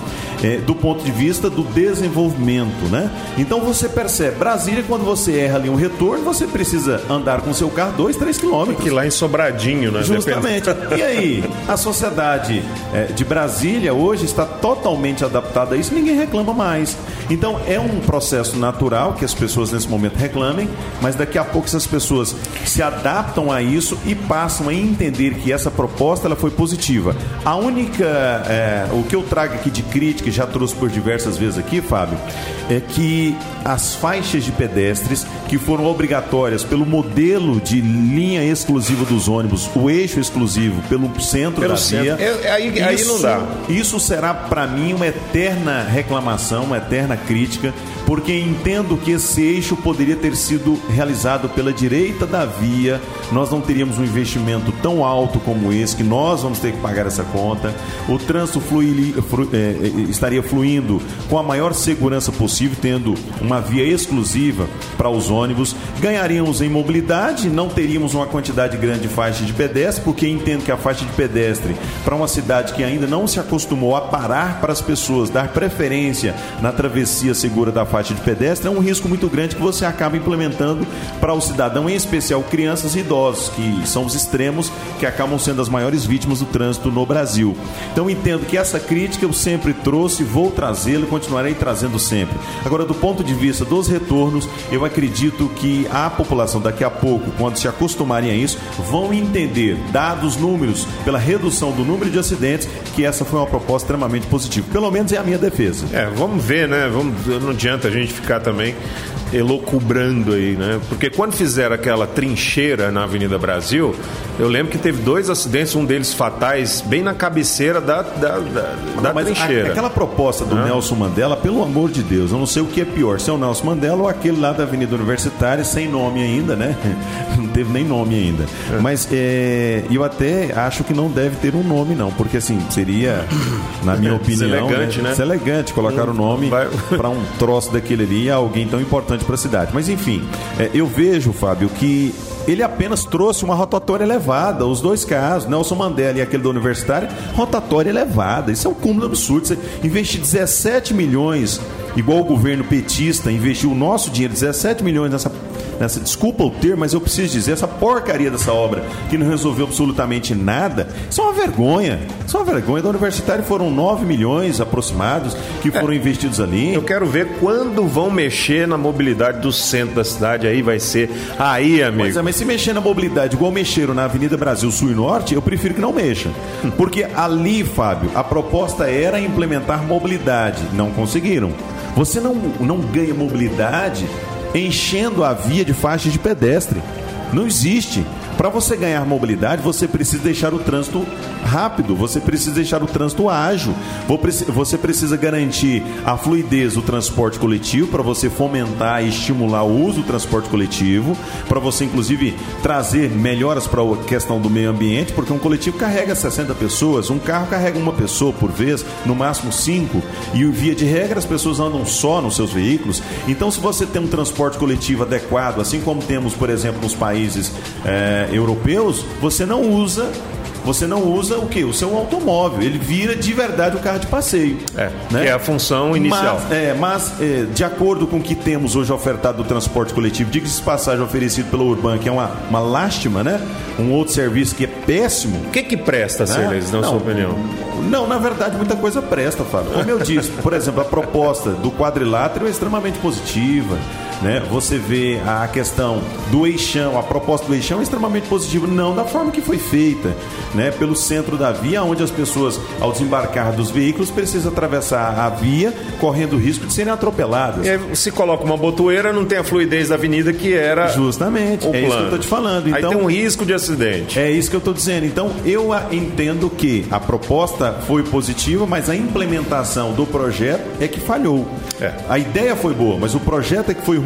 É, do ponto de vista do desenvolvimento, né? Então você percebe, Brasília, quando você erra ali um retorno, você precisa andar com seu carro 2, 3 quilômetros. Que lá em Sobradinho, né? Justamente. E aí, a sociedade eh, de Brasília hoje está totalmente adaptada a isso, ninguém reclama mais. Então, é um processo natural que as pessoas nesse momento reclamem, mas daqui a pouco essas pessoas se adaptam a isso e passam a entender que essa proposta ela foi positiva. A única, eh, o que eu trago aqui de crítica, e já trouxe por diversas vezes aqui, Fábio, é que as faixas de pedestres que foram obrigatórias pelo modelo de linha exclusiva dos ônibus, o eixo exclusivo pelo centro Pelo da via. centro. É- aí- aí não dá. Isso será para mim uma eterna reclamação, uma eterna crítica, porque entendo que esse eixo poderia ter sido realizado pela direita da via. Nós não teríamos um investimento tão alto como esse, que nós vamos ter que pagar essa conta. O trânsito flui- flu- é, é, estaria fluindo com a maior segurança possível, tendo uma via exclusiva para os ônibus. Ganharíamos em mobilidade, não teríamos uma quantidade grande de faixas de pedestre, porque entendo que a faixa de pedestre, para uma cidade que ainda não se acostumou a parar para as pessoas, dar preferência na travessia segura da faixa de pedestre, é um risco muito grande que você acaba implementando para o cidadão, em especial crianças e idosos, que são os extremos que acabam sendo as maiores vítimas do trânsito no Brasil. Então entendo que essa crítica eu sempre trouxe trouxe, vou trazê-lo e continuarei trazendo sempre. Agora, do ponto de vista dos retornos, eu acredito que a população daqui a pouco, quando se acostumarem a isso, vão entender, dados números, pela redução do número de acidentes, que essa foi uma proposta extremamente positiva. Pelo menos é a minha defesa. É, vamos ver, né? Vamos, não adianta a gente ficar também elocubrando aí, né? Porque quando fizeram aquela trincheira na Avenida Brasil, eu lembro que teve dois acidentes, um deles fatais, bem na cabeceira da, da, da, da Mas trincheira. a- aquela proposta do Nelson Mandela, pelo amor de Deus, eu não sei o que é pior, se é o Nelson Mandela ou aquele lá da Avenida Universitária, sem nome ainda, né? Não teve nem nome ainda. Mas é, eu até acho que não deve ter um nome, não, porque assim, seria, na minha opinião, Deselegante, né? deselegante colocar o nome Vai- para um troço daquele ali, a alguém tão importante para a cidade. Mas enfim, é, eu vejo, Fábio, que ele apenas trouxe uma rotatória elevada, os dois casos, Nelson Mandela e aquele da Universitária, rotatória elevada. Isso é um cúmulo absurdo. Você investir 17 milhões, igual o governo petista investiu o nosso dinheiro, 17 milhões nessa nessa, desculpa o termo, mas eu preciso dizer, essa porcaria dessa obra que não resolveu absolutamente nada, isso é uma vergonha. Isso é uma vergonha. Da Universitária foram 9 milhões aproximados que foram investidos ali. Eu quero ver quando vão mexer na mobilidade do centro da cidade. Aí vai ser. Aí, amigo. Pois é, mas se mexer na mobilidade igual mexeram na Avenida Brasil Sul e Norte, eu prefiro que não mexa. Porque ali, Fábio, a proposta era implementar mobilidade. Não conseguiram. Você não, não ganha mobilidade enchendo a via de faixas de pedestre. Não existe. Para você ganhar mobilidade, você precisa deixar o trânsito rápido, você precisa deixar o trânsito ágil, você precisa garantir a fluidez do transporte coletivo para você fomentar e estimular o uso do transporte coletivo, para você inclusive trazer melhoras para a questão do meio ambiente, porque um coletivo carrega 60 pessoas, um carro carrega uma pessoa por vez, no máximo cinco, e via de regra as pessoas andam só nos seus veículos. Então, se você tem um transporte coletivo adequado, assim como temos, por exemplo, nos países eh, europeus, você não usa você não usa o que? O seu automóvel. Ele vira de verdade o carro de passeio. É, que é a função inicial. Mas, é, mas é, de acordo com o que temos hoje ofertado do transporte coletivo, diga-se de passagem oferecido pela Urban, que é uma, uma lástima, né? Um outro serviço que é péssimo. O que que presta, né? Celes, na sua opinião? Não, na verdade, muita coisa presta, Fábio. Como eu disse, por exemplo, a proposta do quadrilátero é extremamente positiva. Né? Você vê a questão do eixão, a proposta do eixão é extremamente positiva, não da forma que foi feita, né? pelo centro da via, onde as pessoas, ao desembarcar dos veículos, precisam atravessar a via, correndo o risco de serem atropeladas. E aí, se coloca uma botoeira, não tem a fluidez da avenida que era Justamente, é isso que eu plano. estou te falando. Então, Aí tem um risco de acidente. É isso que eu estou dizendo. Então, eu entendo que a proposta foi positiva, mas a implementação do projeto é que falhou. É. A ideia foi boa, mas o projeto é que foi ruim.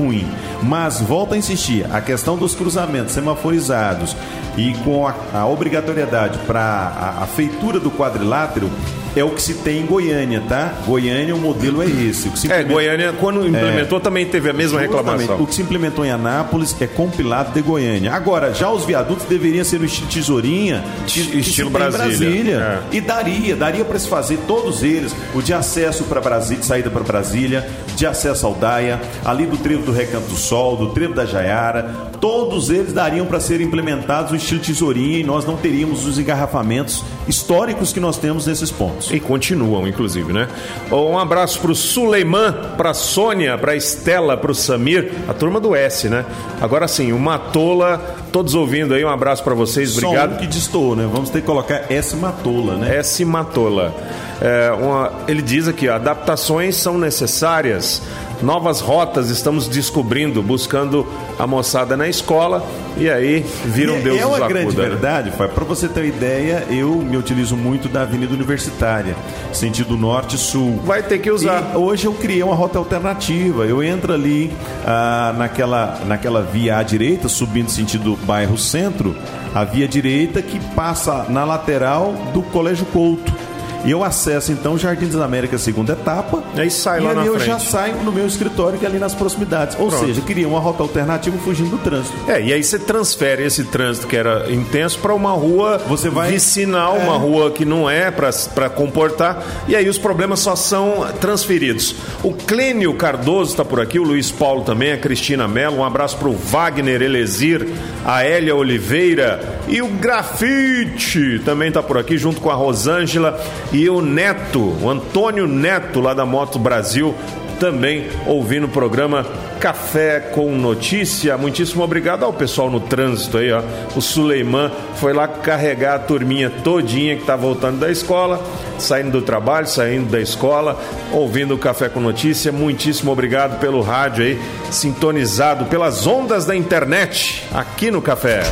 Mas, volto a insistir, a questão dos cruzamentos semaforizados e com a, a obrigatoriedade para a, a feitura do quadrilátero é o que se tem em Goiânia, tá? Goiânia, o modelo é esse. O que se É, Goiânia, quando implementou, também teve a mesma reclamação. O que se implementou em Anápolis é compilado de Goiânia. Agora, já os viadutos deveriam ser no estilo tesourinha, que- Estilo em Brasília. É. E daria, daria para se fazer todos eles, o de acesso para Brasília, de saída para Brasília, de acesso ao Daia, ali do trevo do Recanto do Sol, do trevo da Jaiara, todos eles dariam para serem implementados no estilo tesourinha e nós não teríamos os engarrafamentos históricos que nós temos nesses pontos. E continuam, inclusive, né? Um abraço pro Suleiman, pra Sônia, pra Estela, pro Samir, a turma do S, né? Agora sim, o Matola, todos ouvindo aí, um abraço pra vocês, Só obrigado. um que destoou, né? Vamos ter que colocar S Matola, né? S. Matola. É, uma- ele diz aqui: ó, adaptações são necessárias, novas rotas estamos descobrindo, buscando a moçada na escola, e aí vira um Deus é uma nos grande acuda, né? verdade, Fábio. Para você ter uma ideia, eu me utilizo muito da Avenida Universitária, sentido norte-sul. Vai ter que usar. E hoje eu criei uma rota alternativa. Eu entro ali ah, naquela, naquela via à direita, subindo sentido bairro centro, a via direita que passa na lateral do Colégio Couto. E eu acesso então o Jardim das Américas, segunda etapa. Aí sai e lá ali na eu já frente. saio no meu escritório, que é ali nas proximidades. Ou Pronto. seja, queria uma rota alternativa fugindo do trânsito. É, e aí você transfere esse trânsito que era intenso para uma rua Você vai- vicinal, É. uma rua que não é para comportar, e aí os problemas só são transferidos. O Clênio Cardoso está por aqui, o Luiz Paulo também, a Cristina Mello, um abraço para o Wagner Elezir, a Hélia Oliveira e o Grafite também está por aqui, junto com a Rosângela E o Neto, o Antônio Neto, lá da Moto Brasil, também ouvindo o programa Café com Notícia. Muitíssimo obrigado ao pessoal no trânsito aí, ó. O Suleiman foi lá carregar a turminha todinha que tá voltando da escola, saindo do trabalho, saindo da escola, ouvindo o Café com Notícia. Muitíssimo obrigado pelo rádio aí, sintonizado pelas ondas da internet aqui no Café.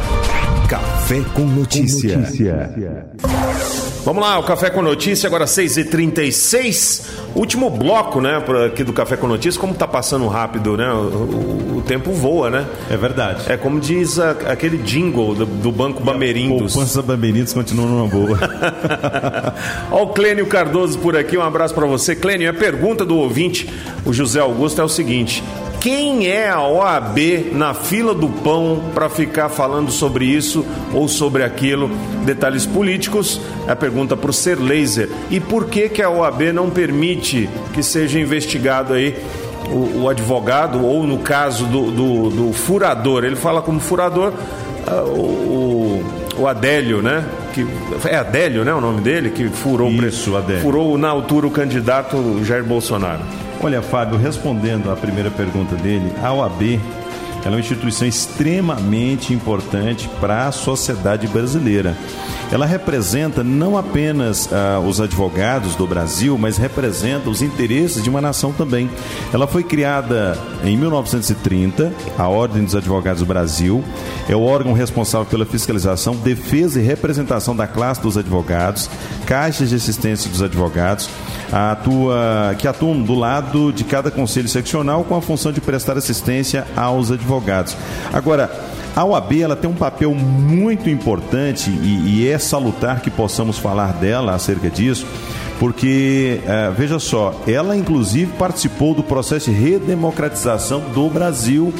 Café com Notícia. Com notícia. Vamos lá, o Café com Notícia, agora 6h36. Último bloco, né, aqui do Café com Notícia. Como tá passando rápido, né? O, o, tempo voa, né? É verdade. É como diz a, aquele jingle do, do Banco Bamerindos. O Poupança Bamerindos continua numa boa. Olha o Clênio Cardoso por aqui, um abraço para você. Clênio, a pergunta do ouvinte, o José Augusto, é o seguinte: quem é a OAB na fila do pão para ficar falando sobre isso ou sobre aquilo? Detalhes políticos, a pergunta para o Ser Laser. E por que, que a OAB não permite que seja investigado aí o, o advogado, ou no caso do, do, do, furador? Ele fala como furador uh, o, o Adélio, né? Que, é Adélio, né? O nome dele, que furou, Isso, Adélio. furou na altura o candidato Jair Bolsonaro. Olha, Fábio, respondendo à primeira pergunta dele, a OAB ela é uma instituição extremamente importante para a sociedade brasileira. Ela representa não apenas ah, os advogados do Brasil, mas representa os interesses de uma nação também. Ela foi criada em 1930, a Ordem dos Advogados do Brasil, é o órgão responsável pela fiscalização, defesa e representação da classe dos advogados, caixas de assistência dos advogados, atua, que atuam do lado de cada conselho seccional com a função de prestar assistência aos advogados. Agora, a OAB ela tem um papel muito importante e, e é salutar que possamos falar dela acerca disso, porque, é, veja só, ela inclusive participou do processo de redemocratização do Brasil.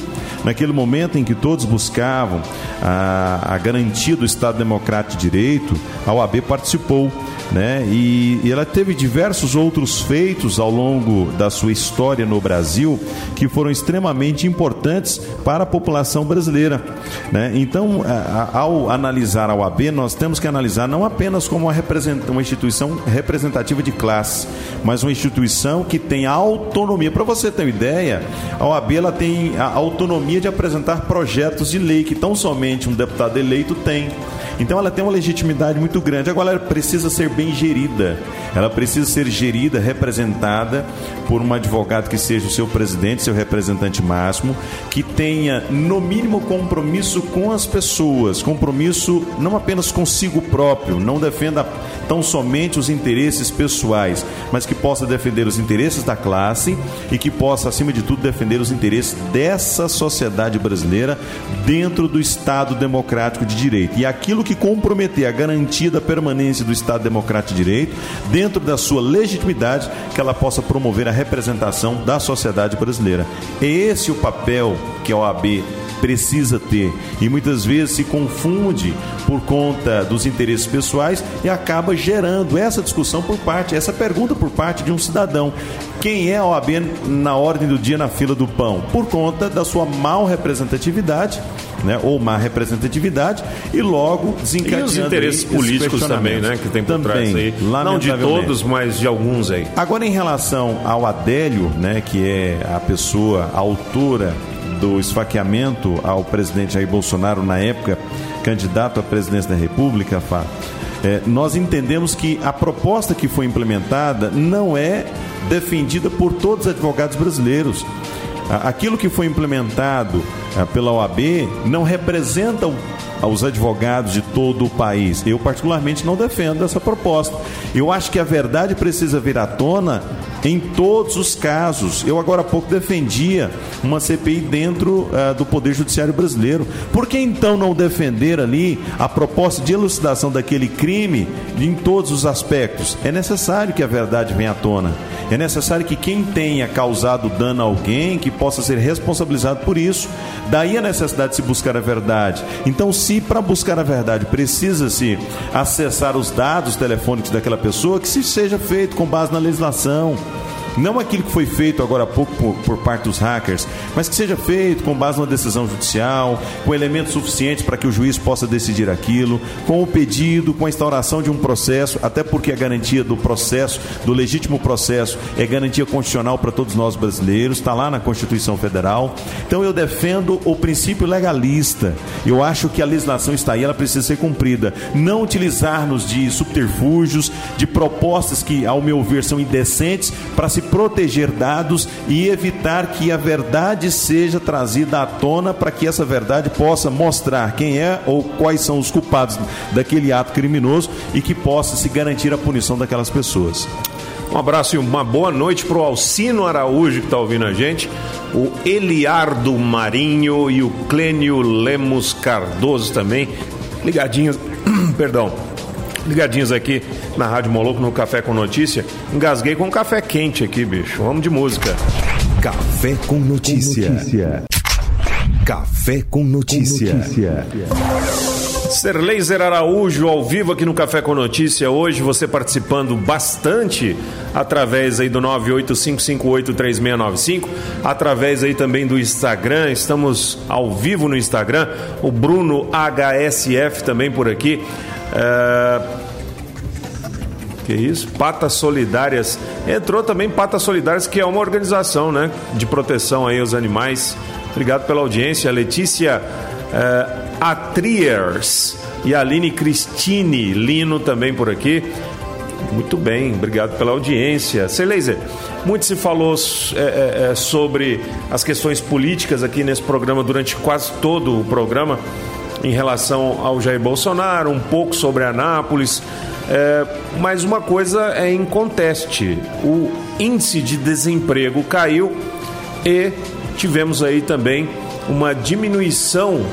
Naquele momento em que todos buscavam a, a garantia do Estado Democrático de Direito, a OAB participou né? E, e, ela teve diversos outros feitos ao longo da sua história no Brasil que foram extremamente importantes para a população brasileira, né? Então, a, a, ao analisar a OAB, nós temos que analisar não apenas como uma, uma instituição representativa de classe, mas uma instituição que tem autonomia. Para você ter uma ideia, a OAB ela tem a autonomia de apresentar projetos de lei que tão somente um deputado eleito tem. Então ela tem uma legitimidade muito grande. Agora ela precisa ser bem gerida. Ela precisa ser gerida, representada por um advogado que seja o seu presidente, seu representante máximo, que tenha no mínimo compromisso com as pessoas, compromisso não apenas consigo próprio, não defenda tão somente os interesses pessoais, mas que possa defender os interesses da classe e que possa, acima de tudo, defender os interesses dessa sociedade brasileira dentro do Estado democrático de direito. E aquilo que comprometer a garantia da permanência do Estado democrático de direito, dentro da sua legitimidade, que ela possa promover a representação da sociedade brasileira. É esse o papel que a OAB precisa ter e muitas vezes se confunde por conta dos interesses pessoais e acaba gerando essa discussão por parte, essa pergunta por parte de um cidadão. Quem é a OAB na ordem do dia na fila do pão? Por conta da sua mal representatividade. Né, ou má representatividade e logo desencadeando e os interesses políticos também, né, que tem por também, trás aí. Não de todos, mas de alguns aí. Agora em relação ao Adélio, né, que é a pessoa a autora do esfaqueamento ao presidente Jair Bolsonaro na época, candidato à presidência da República, Fá, é, nós entendemos que a proposta que foi implementada não é defendida por todos os advogados brasileiros. Aquilo que foi implementado é, pela OAB não representa os advogados de todo o país. Eu, particularmente, não defendo essa proposta. Eu acho que a verdade precisa vir à tona em todos os casos. Eu agora há pouco defendia uma CPI dentro uh, do Poder Judiciário brasileiro. Por que então não defender ali a proposta de elucidação daquele crime em todos os aspectos? É necessário que a verdade venha à tona. É necessário que quem tenha causado dano a alguém que possa ser responsabilizado por isso. Daí a necessidade de se buscar a verdade. Então, se para buscar a verdade precisa-se acessar os dados telefônicos daquela pessoa, que se seja feito com base na legislação Não aquilo que foi feito agora há pouco por, por parte dos hackers, mas que seja feito com base numa decisão judicial, com elementos suficientes para que o juiz possa decidir aquilo, com o pedido, com a instauração de um processo, até porque a garantia do processo, do legítimo processo, é garantia constitucional para todos nós brasileiros, está lá na Constituição Federal. Então eu defendo o princípio legalista. Eu acho que a legislação está aí, ela precisa ser cumprida. Não utilizar-nos de subterfúgios, de propostas que, ao meu ver, são indecentes para se proteger dados e evitar que a verdade seja trazida à tona para que essa verdade possa mostrar quem é ou quais são os culpados daquele ato criminoso e que possa se garantir a punição daquelas pessoas. Um abraço e uma boa noite para o Alcino Araújo que está ouvindo a gente, o Eliardo Marinho e o Clênio Lemos Cardoso também, ligadinhos, perdão, ligadinhos aqui na Rádio Moloco no Café com Notícia. Engasguei com um café quente aqui, bicho. Vamos de música. Café com notícia. Café com notícia. Com notícia. Serleiser Araújo ao vivo aqui no Café com Notícia hoje, você participando bastante através aí do 985583695, através aí também do Instagram, estamos ao vivo no Instagram, o Bruno HSF também por aqui. É... Que isso? Patas Solidárias. Entrou também Patas Solidárias, que é uma organização, né, de proteção aí aos animais. Obrigado pela audiência, Letícia é, Atriers e Aline Cristine Lino também por aqui. Muito bem, obrigado pela audiência. Laser, muito se falou é, é, é, sobre as questões políticas aqui nesse programa durante quase todo o programa em relação ao Jair Bolsonaro, um pouco sobre Anápolis. É, mas uma coisa é em conteste: o índice de desemprego caiu e tivemos aí também uma diminuição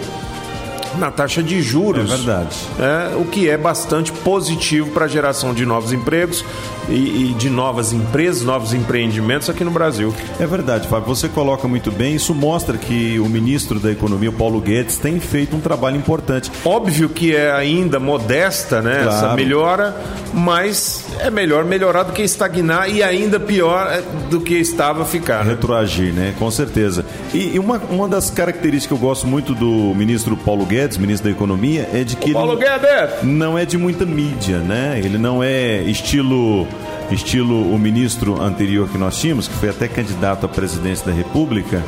na taxa de juros. É verdade. É, o que é bastante positivo para a geração de novos empregos e, e, de novas empresas, novos empreendimentos aqui no Brasil. É verdade, Fábio. Você coloca muito bem. Isso mostra que o ministro da Economia, o Paulo Guedes, tem feito um trabalho importante. Óbvio que é ainda modesta, né? Claro. Essa melhora, mas é melhor melhorar do que estagnar e ainda pior é, do que estava ficar. Né? Retroagir, né? Com certeza. E, e, uma, uma das características que eu gosto muito do ministro Paulo Guedes, ministro da Economia, é de que. O Paulo ele Guedes! Não é de muita mídia, né? Ele não é estilo estilo o ministro anterior que nós tínhamos, que foi até candidato à presidência da República,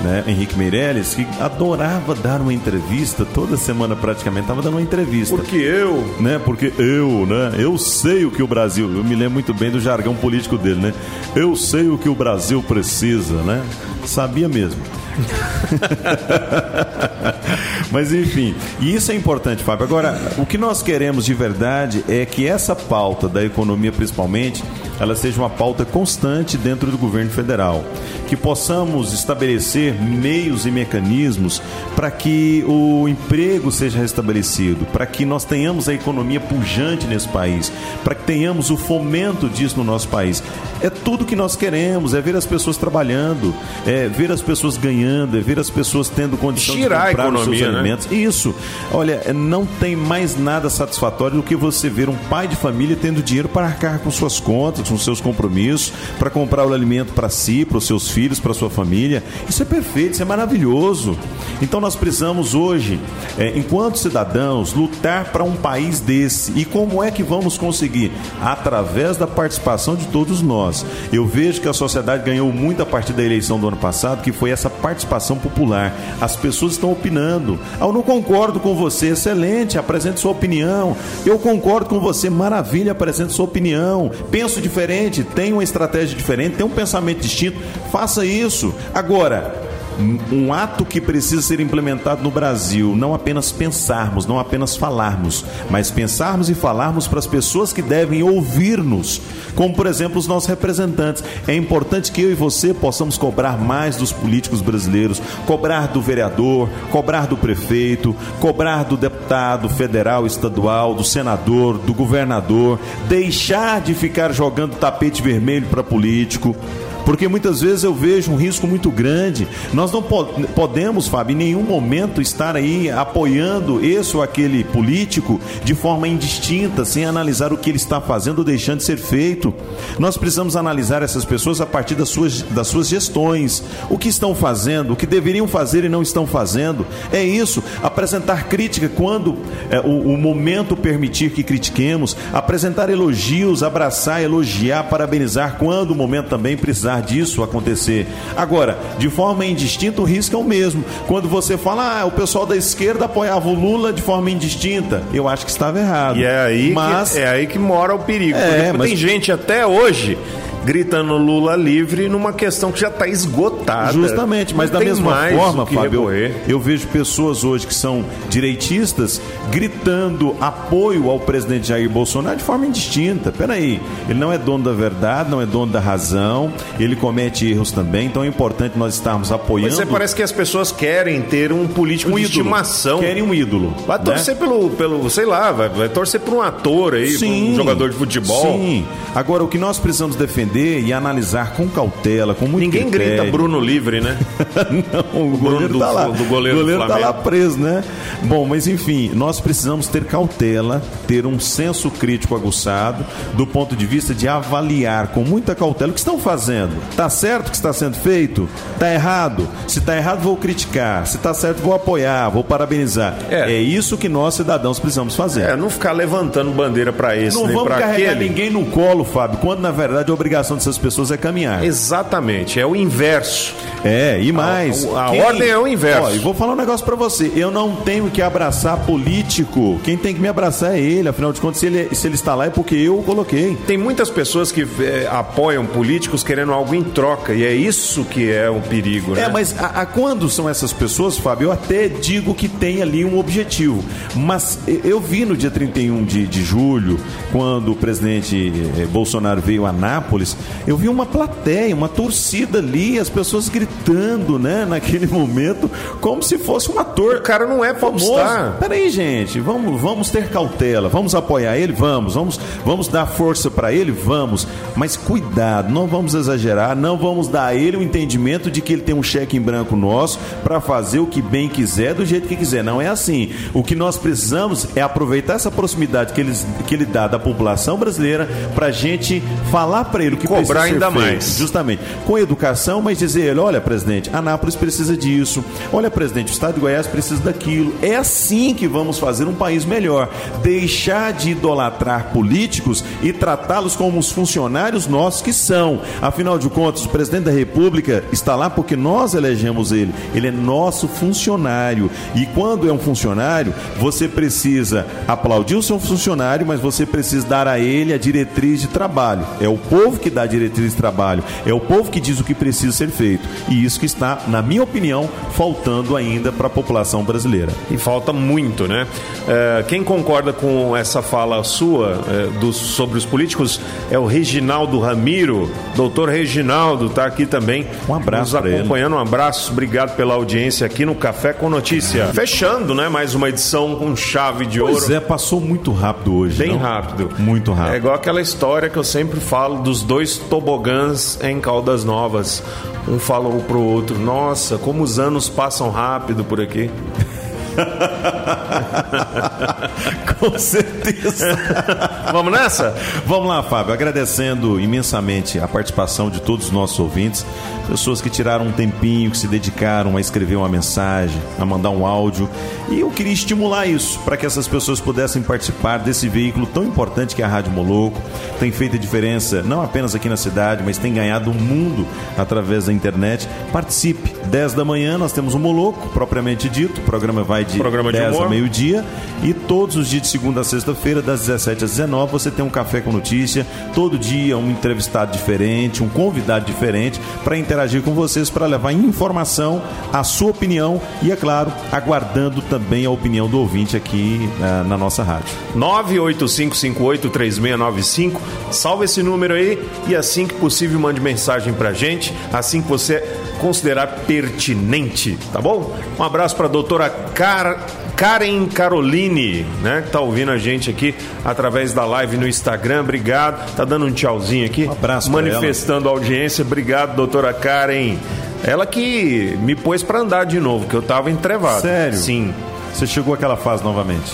né, Henrique Meirelles, que adorava dar uma entrevista, toda semana praticamente estava dando uma entrevista. Porque eu. Né, porque eu, né? Eu sei o que o Brasil. Eu me lembro muito bem do jargão político dele, né? Eu sei o que o Brasil precisa, né? Sabia mesmo. Mas enfim, e isso é importante, Fábio. Agora, o que nós queremos de verdade é que essa pauta da economia, principalmente, ela seja uma pauta constante dentro do governo federal. Que possamos estabelecer meios e mecanismos para que o emprego seja restabelecido, para que nós tenhamos a economia pujante nesse país, para que tenhamos o fomento disso no nosso país. É tudo que nós queremos, é ver as pessoas trabalhando, é ver as pessoas ganhando, é ver as pessoas tendo Tirar de comprar economia, os seus né? alimentos. Isso. Olha, não tem mais nada satisfatório do que você ver um pai de família tendo dinheiro para arcar com suas contas, com seus compromissos, para comprar o alimento para si, para os seus filhos, para sua família. Isso é perfeito, isso é maravilhoso. Então nós precisamos hoje, é, enquanto cidadãos, lutar para um país desse. E como é que vamos conseguir? Através da participação de todos nós. Eu vejo que a sociedade ganhou muito a partir da eleição do ano passado, que foi essa participação popular. As pessoas estão opinando. Ah, eu não concordo com você, excelente, apresente sua opinião. Eu concordo com você, maravilha, apresente sua opinião. Penso diferente, tenho uma estratégia diferente, tenho um pensamento distinto. Faça isso. Agora, um ato que precisa ser implementado no Brasil, não apenas pensarmos, não apenas falarmos, mas pensarmos e falarmos para as pessoas que devem ouvir-nos, como por exemplo os nossos representantes. É importante que eu e você possamos cobrar mais dos políticos brasileiros, cobrar do vereador, cobrar do prefeito, cobrar do deputado federal, estadual, do senador, do governador, deixar de ficar jogando tapete vermelho para político Porque muitas vezes eu vejo um risco muito grande. Nós não po podemos, Fábio, em nenhum momento estar aí apoiando esse ou aquele político de forma indistinta, sem analisar o que ele está fazendo ou deixando de ser feito. Nós precisamos analisar essas pessoas a partir das suas, das suas gestões. O que estão fazendo, o que deveriam fazer e não estão fazendo. É isso. Apresentar crítica quando é, o, o momento permitir que critiquemos. Apresentar elogios, abraçar, elogiar, parabenizar quando o momento também precisar disso acontecer. Agora, de forma indistinta, o risco é o mesmo. Quando você fala, ah, o pessoal da esquerda apoiava o Lula de forma indistinta, eu acho que estava errado. E é aí, mas... que, é aí que mora o perigo. É, mas... tem gente até hoje gritando Lula livre numa questão que já está esgotada. Justamente, mas Não da mesma forma, Fábio, eu, eu, vejo pessoas hoje que são direitistas gritando apoio ao presidente Jair Bolsonaro de forma indistinta. Peraí, ele não é dono da verdade, não é dono da razão, ele comete erros também, então é importante nós estarmos apoiando. Mas parece que as pessoas querem ter um político um de ídolo. estimação. Querem um ídolo. Vai né? torcer pelo, pelo, sei lá, vai, vai torcer por um ator aí, sim, um jogador de futebol. Sim. Agora, o que nós precisamos defender entender e analisar com cautela, com muito Ninguém critério. grita Bruno livre, né? Não, o goleiro do, tá lá. Do goleiro, goleiro tá lá preso, né? Bom, mas enfim, nós precisamos ter cautela, ter um senso crítico aguçado, do ponto de vista de avaliar com muita cautela o que estão fazendo. Tá certo o que está sendo feito? Tá errado? Se tá errado, vou criticar. Se tá certo, vou apoiar, vou parabenizar. É, é isso que nós, cidadãos, precisamos fazer. É, não ficar levantando bandeira para esse, não nem vamos carregar aquele. ninguém no colo, Fábio, quando na verdade a obrigação obrigação dessas pessoas é caminhar. Exatamente, é o inverso. É, e mais. A, a quem... ordem é o inverso. Ó, e vou falar um negócio para você. Eu não tenho que abraçar político. Quem tem que me abraçar é ele. Afinal de contas, se ele, se ele está lá é porque eu o coloquei. Tem muitas pessoas que é, apoiam políticos querendo algo em troca. E é isso que é um perigo, né? É, mas a, a, quando são essas pessoas, Fábio, eu até digo que tem ali um objetivo. Mas eu vi no dia 31 de, de julho, quando o presidente eh, Bolsonaro veio a Nápoles, eu vi uma plateia, uma torcida ali, as pessoas gritando, né, naquele momento, como se fosse um ator. O cara não é famoso. Peraí, gente, vamos, vamos ter cautela, vamos apoiar ele, vamos, vamos, vamos dar força para ele, vamos, mas cuidado, não vamos exagerar, não vamos dar a ele o entendimento de que ele tem um cheque em branco nosso para fazer o que bem quiser, do jeito que quiser. Não é assim. O que nós precisamos é aproveitar essa proximidade que ele, que ele dá da população brasileira para gente falar para ele que cobrar ainda feito, mais. Justamente. Com educação, mas dizer ele, olha, presidente, Anápolis precisa disso. Olha, presidente, o estado de Goiás precisa daquilo. É assim que vamos fazer um país melhor. Deixar de idolatrar políticos e tratá-los como os funcionários nossos que são. Afinal de contas, o presidente da República está lá porque nós elegemos ele. Ele é nosso funcionário. E quando é um funcionário, você precisa aplaudir o seu funcionário, mas você precisa dar a ele a diretriz de trabalho. É o povo que dá a diretriz de trabalho. É o povo que diz o que precisa ser feito. E isso que está, na minha opinião, faltando ainda para a população brasileira. E falta muito, né? É, quem concorda com essa fala sua é, do, sobre os políticos é o Reginaldo Ramiro. Doutor Reginaldo está aqui também. Um abraço nos acompanhando. Um abraço. Obrigado pela audiência aqui no Café com Notícia. Fechando, né? Mais uma edição com chave de pois ouro. Pois é, passou muito rápido hoje. Bem não? rápido. Muito rápido. É igual aquela história que eu sempre falo dos dois dois tobogãs em Caldas Novas. Um falou pro outro: Nossa, como os anos passam rápido por aqui. Com certeza. Vamos nessa? Vamos lá, Fábio. Agradecendo imensamente a participação de todos os nossos ouvintes, pessoas que tiraram um tempinho, que se dedicaram a escrever uma mensagem, a mandar um áudio. E eu queria estimular isso, para que essas pessoas pudessem participar desse veículo tão importante que é a Rádio Moloco. Tem feito a diferença, não apenas aqui na cidade, mas tem ganhado o mundo através da internet. Participe. 10 da manhã nós temos o Moloco, propriamente dito. O programa vai de Programa 10 a meio-dia. E todos os dias de segunda a sexta-feira, das 17 às 19, você tem um café com notícia. Todo dia, um entrevistado diferente, um convidado diferente, para interagir com vocês, para levar informação, a sua opinião e, é claro, aguardando também a opinião do ouvinte aqui uh, na nossa rádio. 985583695. Salve esse número aí e assim que possível mande mensagem pra gente, assim que você considerar pertinente, tá bom? Um abraço para a doutora Car... Karen Caroline, né? Que tá ouvindo a gente aqui através da live no Instagram. Obrigado. Tá dando um tchauzinho aqui. Um abraço Manifestando a audiência. Obrigado, doutora Karen. Ela que me pôs pra andar de novo, que eu tava entrevado. Sério? Sim. Você chegou àquela fase novamente?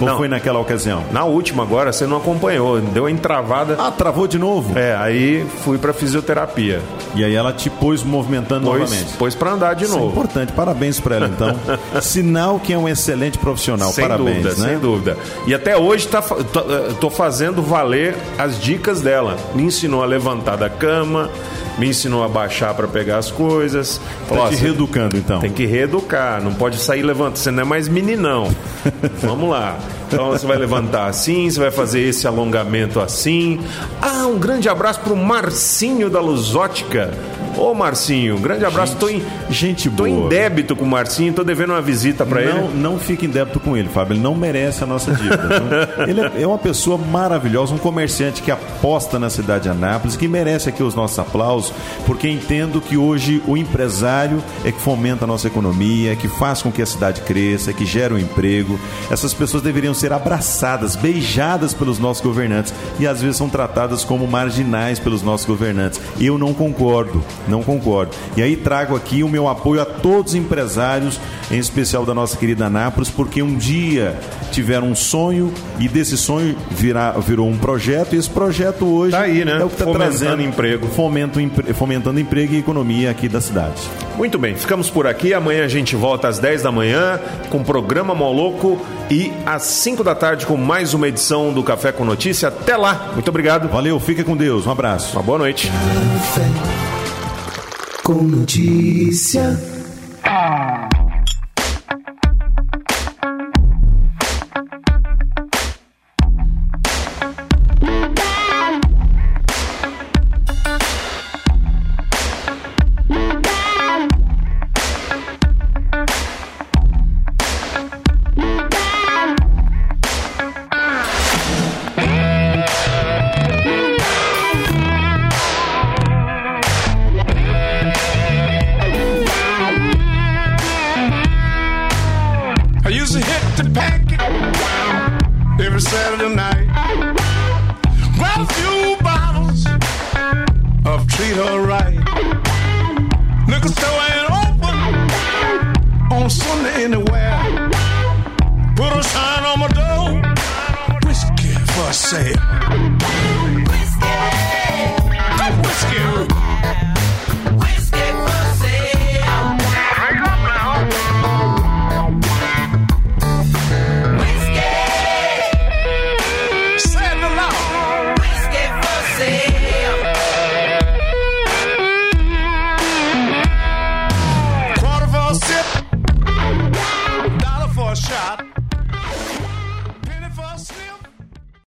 Ou Não. foi naquela ocasião? Na última agora, você não acompanhou. Deu a entravada. Ah, travou de novo? É, aí fui pra fisioterapia. E aí ela te pôs movimentando Pôs, novamente. pôs pra andar de Isso é novo. importante. Parabéns pra ela, então. Sinal que é um excelente profissional. Sem Parabéns, dúvida, né? sem dúvida. E até hoje tá, tô, eh, tô fazendo valer as dicas dela. Me ensinou a levantar da cama, me ensinou a baixar para pegar as coisas. Falou, Tá te reeducando, então. Tem que reeducar, não pode sair levantando, você não é mais meninão. Vamos lá. Então você vai levantar assim, você vai fazer esse alongamento assim. Ah, um grande abraço pro Marcinho da Lusótica. Ô Marcinho, grande abraço. tô em, gente tô boa. em débito com o Marcinho, tô devendo uma visita para ele. Não, fique em débito com ele, Fábio. Ele não merece a nossa dívida. ele é- é uma pessoa maravilhosa, um comerciante que aposta na cidade de Anápolis, que merece aqui os nossos aplausos, porque entendo que hoje o empresário é que fomenta a nossa economia, é que faz com que a cidade cresça, é que gera um emprego. Essas pessoas deveriam ser abraçadas, beijadas pelos nossos governantes e às vezes são tratadas como marginais pelos nossos governantes. Eu não concordo, não concordo. E aí trago aqui o meu apoio a todos os empresários, em especial da nossa querida Anápolis, porque um dia tiveram um sonho e desse sonho virá, virou um projeto e esse projeto hoje Tá aí, né? é o que está trazendo emprego. fomento, fomentando emprego e economia aqui da cidade. Muito bem, ficamos por aqui. Amanhã a gente volta às 10 da manhã com o programa Moloco e às 5 da tarde com mais uma edição do Café com Notícia. Até lá. Muito obrigado. Valeu, fica com Deus, um abraço. Uma boa noite. Com notícia.